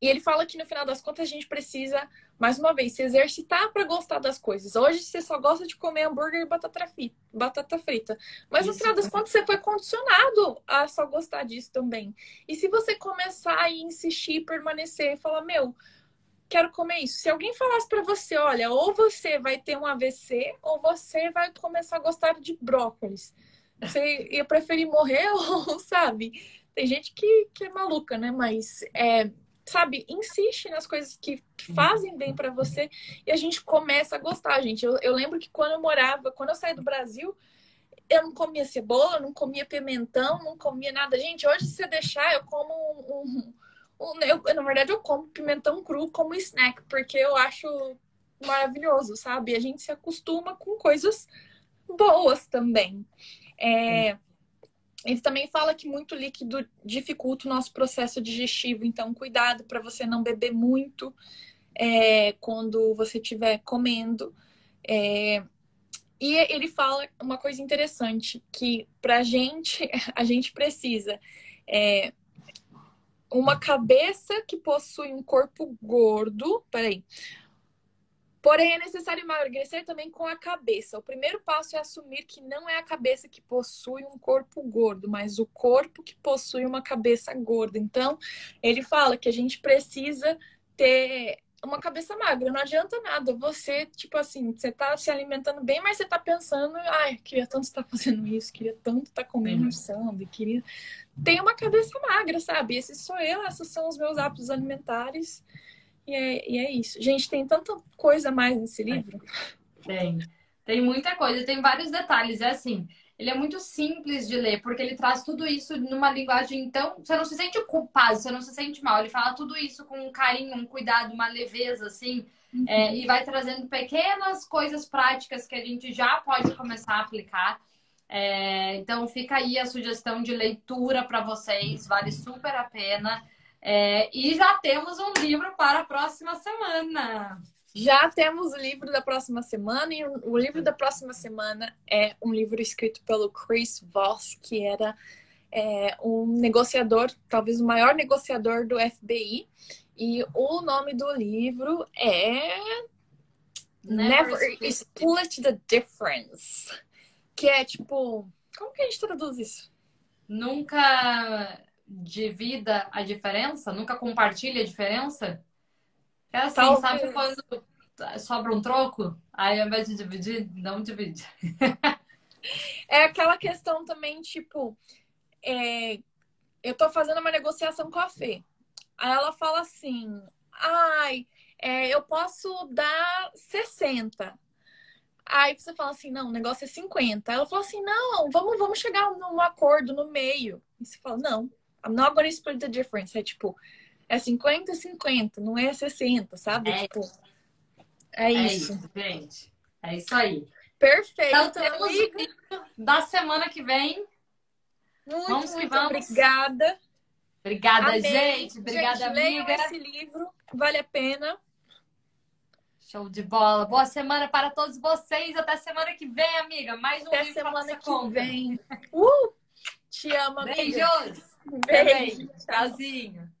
S1: E ele fala que no final das contas a gente precisa, mais uma vez, se exercitar para gostar das coisas. Hoje você só gosta de comer hambúrguer e batata frita. Batata frita. Mas no final das contas você foi condicionado a só gostar disso também. E se você começar a insistir, permanecer e falar, meu, quero comer isso. Se alguém falasse para você, olha, ou você vai ter um AVC ou você vai começar a gostar de brócolis. Você ia preferir morrer (laughs) ou, sabe? Tem gente que, que é maluca, né? Mas, é, sabe, insiste nas coisas que que fazem bem para você e a gente começa a gostar, gente. Eu, eu lembro que quando eu morava, quando eu saí do Brasil, eu não comia cebola, não comia pimentão, não comia nada. Gente, hoje, se você deixar, eu como um. um- um- eu, na verdade, eu como pimentão cru como snack, porque eu acho maravilhoso, sabe? A gente se acostuma com coisas boas também. É, ele também fala que muito líquido dificulta o nosso processo digestivo, então cuidado para você não beber muito é, quando você estiver comendo. É, e ele fala uma coisa interessante, que pra gente, (laughs) a gente precisa é, uma cabeça que possui um corpo gordo. Peraí. Porém, é necessário emagrecer também com a cabeça. O primeiro passo é assumir que não é a cabeça que possui um corpo gordo, mas o corpo que possui uma cabeça gorda. Então, ele fala que a gente precisa ter uma cabeça magra. Não adianta nada você, tipo assim, você tá se alimentando bem, mas você tá pensando, ai, queria tanto estar fazendo isso, queria tanto estar comendo samba, queria. Tem uma cabeça magra, sabe? Esse sou eu, esses são os meus hábitos alimentares. E é, e é isso. Gente, tem tanta coisa mais nesse livro.
S2: Tem. Tem muita coisa, tem vários detalhes. É assim, ele é muito simples de ler, porque ele traz tudo isso numa linguagem tão. Você não se sente culpado, você não se sente mal. Ele fala tudo isso com um carinho, um cuidado, uma leveza, assim. é, e vai trazendo pequenas coisas práticas que a gente já pode começar a aplicar. É, então fica aí a sugestão de leitura para vocês, vale super a pena. É, e já temos um livro para a próxima semana.
S1: Já temos o livro da próxima semana, e o livro da próxima semana é um livro escrito pelo Chris Voss, que era é, um negociador, talvez o maior negociador do FBI. E o nome do livro é Never, Split the Difference. Que é tipo. Como que a gente traduz isso?
S2: Nunca divida a diferença? Nunca compartilha a diferença? É assim,
S1: Talvez.
S2: sabe quando sobra um troco? Aí ao invés de dividir, não divide.
S1: É aquela questão também, tipo, é, eu tô fazendo uma negociação com a Fê. Aí ela fala assim: ai, é, eu posso dar 60. Aí você fala assim: não, o negócio é 50. Ela fala assim: não, vamos, vamos chegar num acordo no meio. E você fala: não, I'm not gonna split the difference. É tipo, é 50 50, não é 60, sabe?
S2: É.
S1: Tipo, é
S2: É
S1: isso.
S2: isso, gente. É isso aí.
S1: Perfeito,
S2: Então temos
S1: amiga.
S2: da semana que vem.
S1: Muito,
S2: Vamos que
S1: muito
S2: vamos.
S1: obrigada.
S2: Obrigada,
S1: Amei.
S2: gente. Obrigada,
S1: Gente, leiam
S2: amiga.
S1: esse livro, vale a pena.
S2: Show de bola. Boa semana para todos vocês. Até semana que vem, amiga. Mais um
S1: Até
S2: livro
S1: semana que
S2: conta.
S1: vem. Uh! Te amo, amiga.
S2: Beijos. Beijo. Tchauzinho.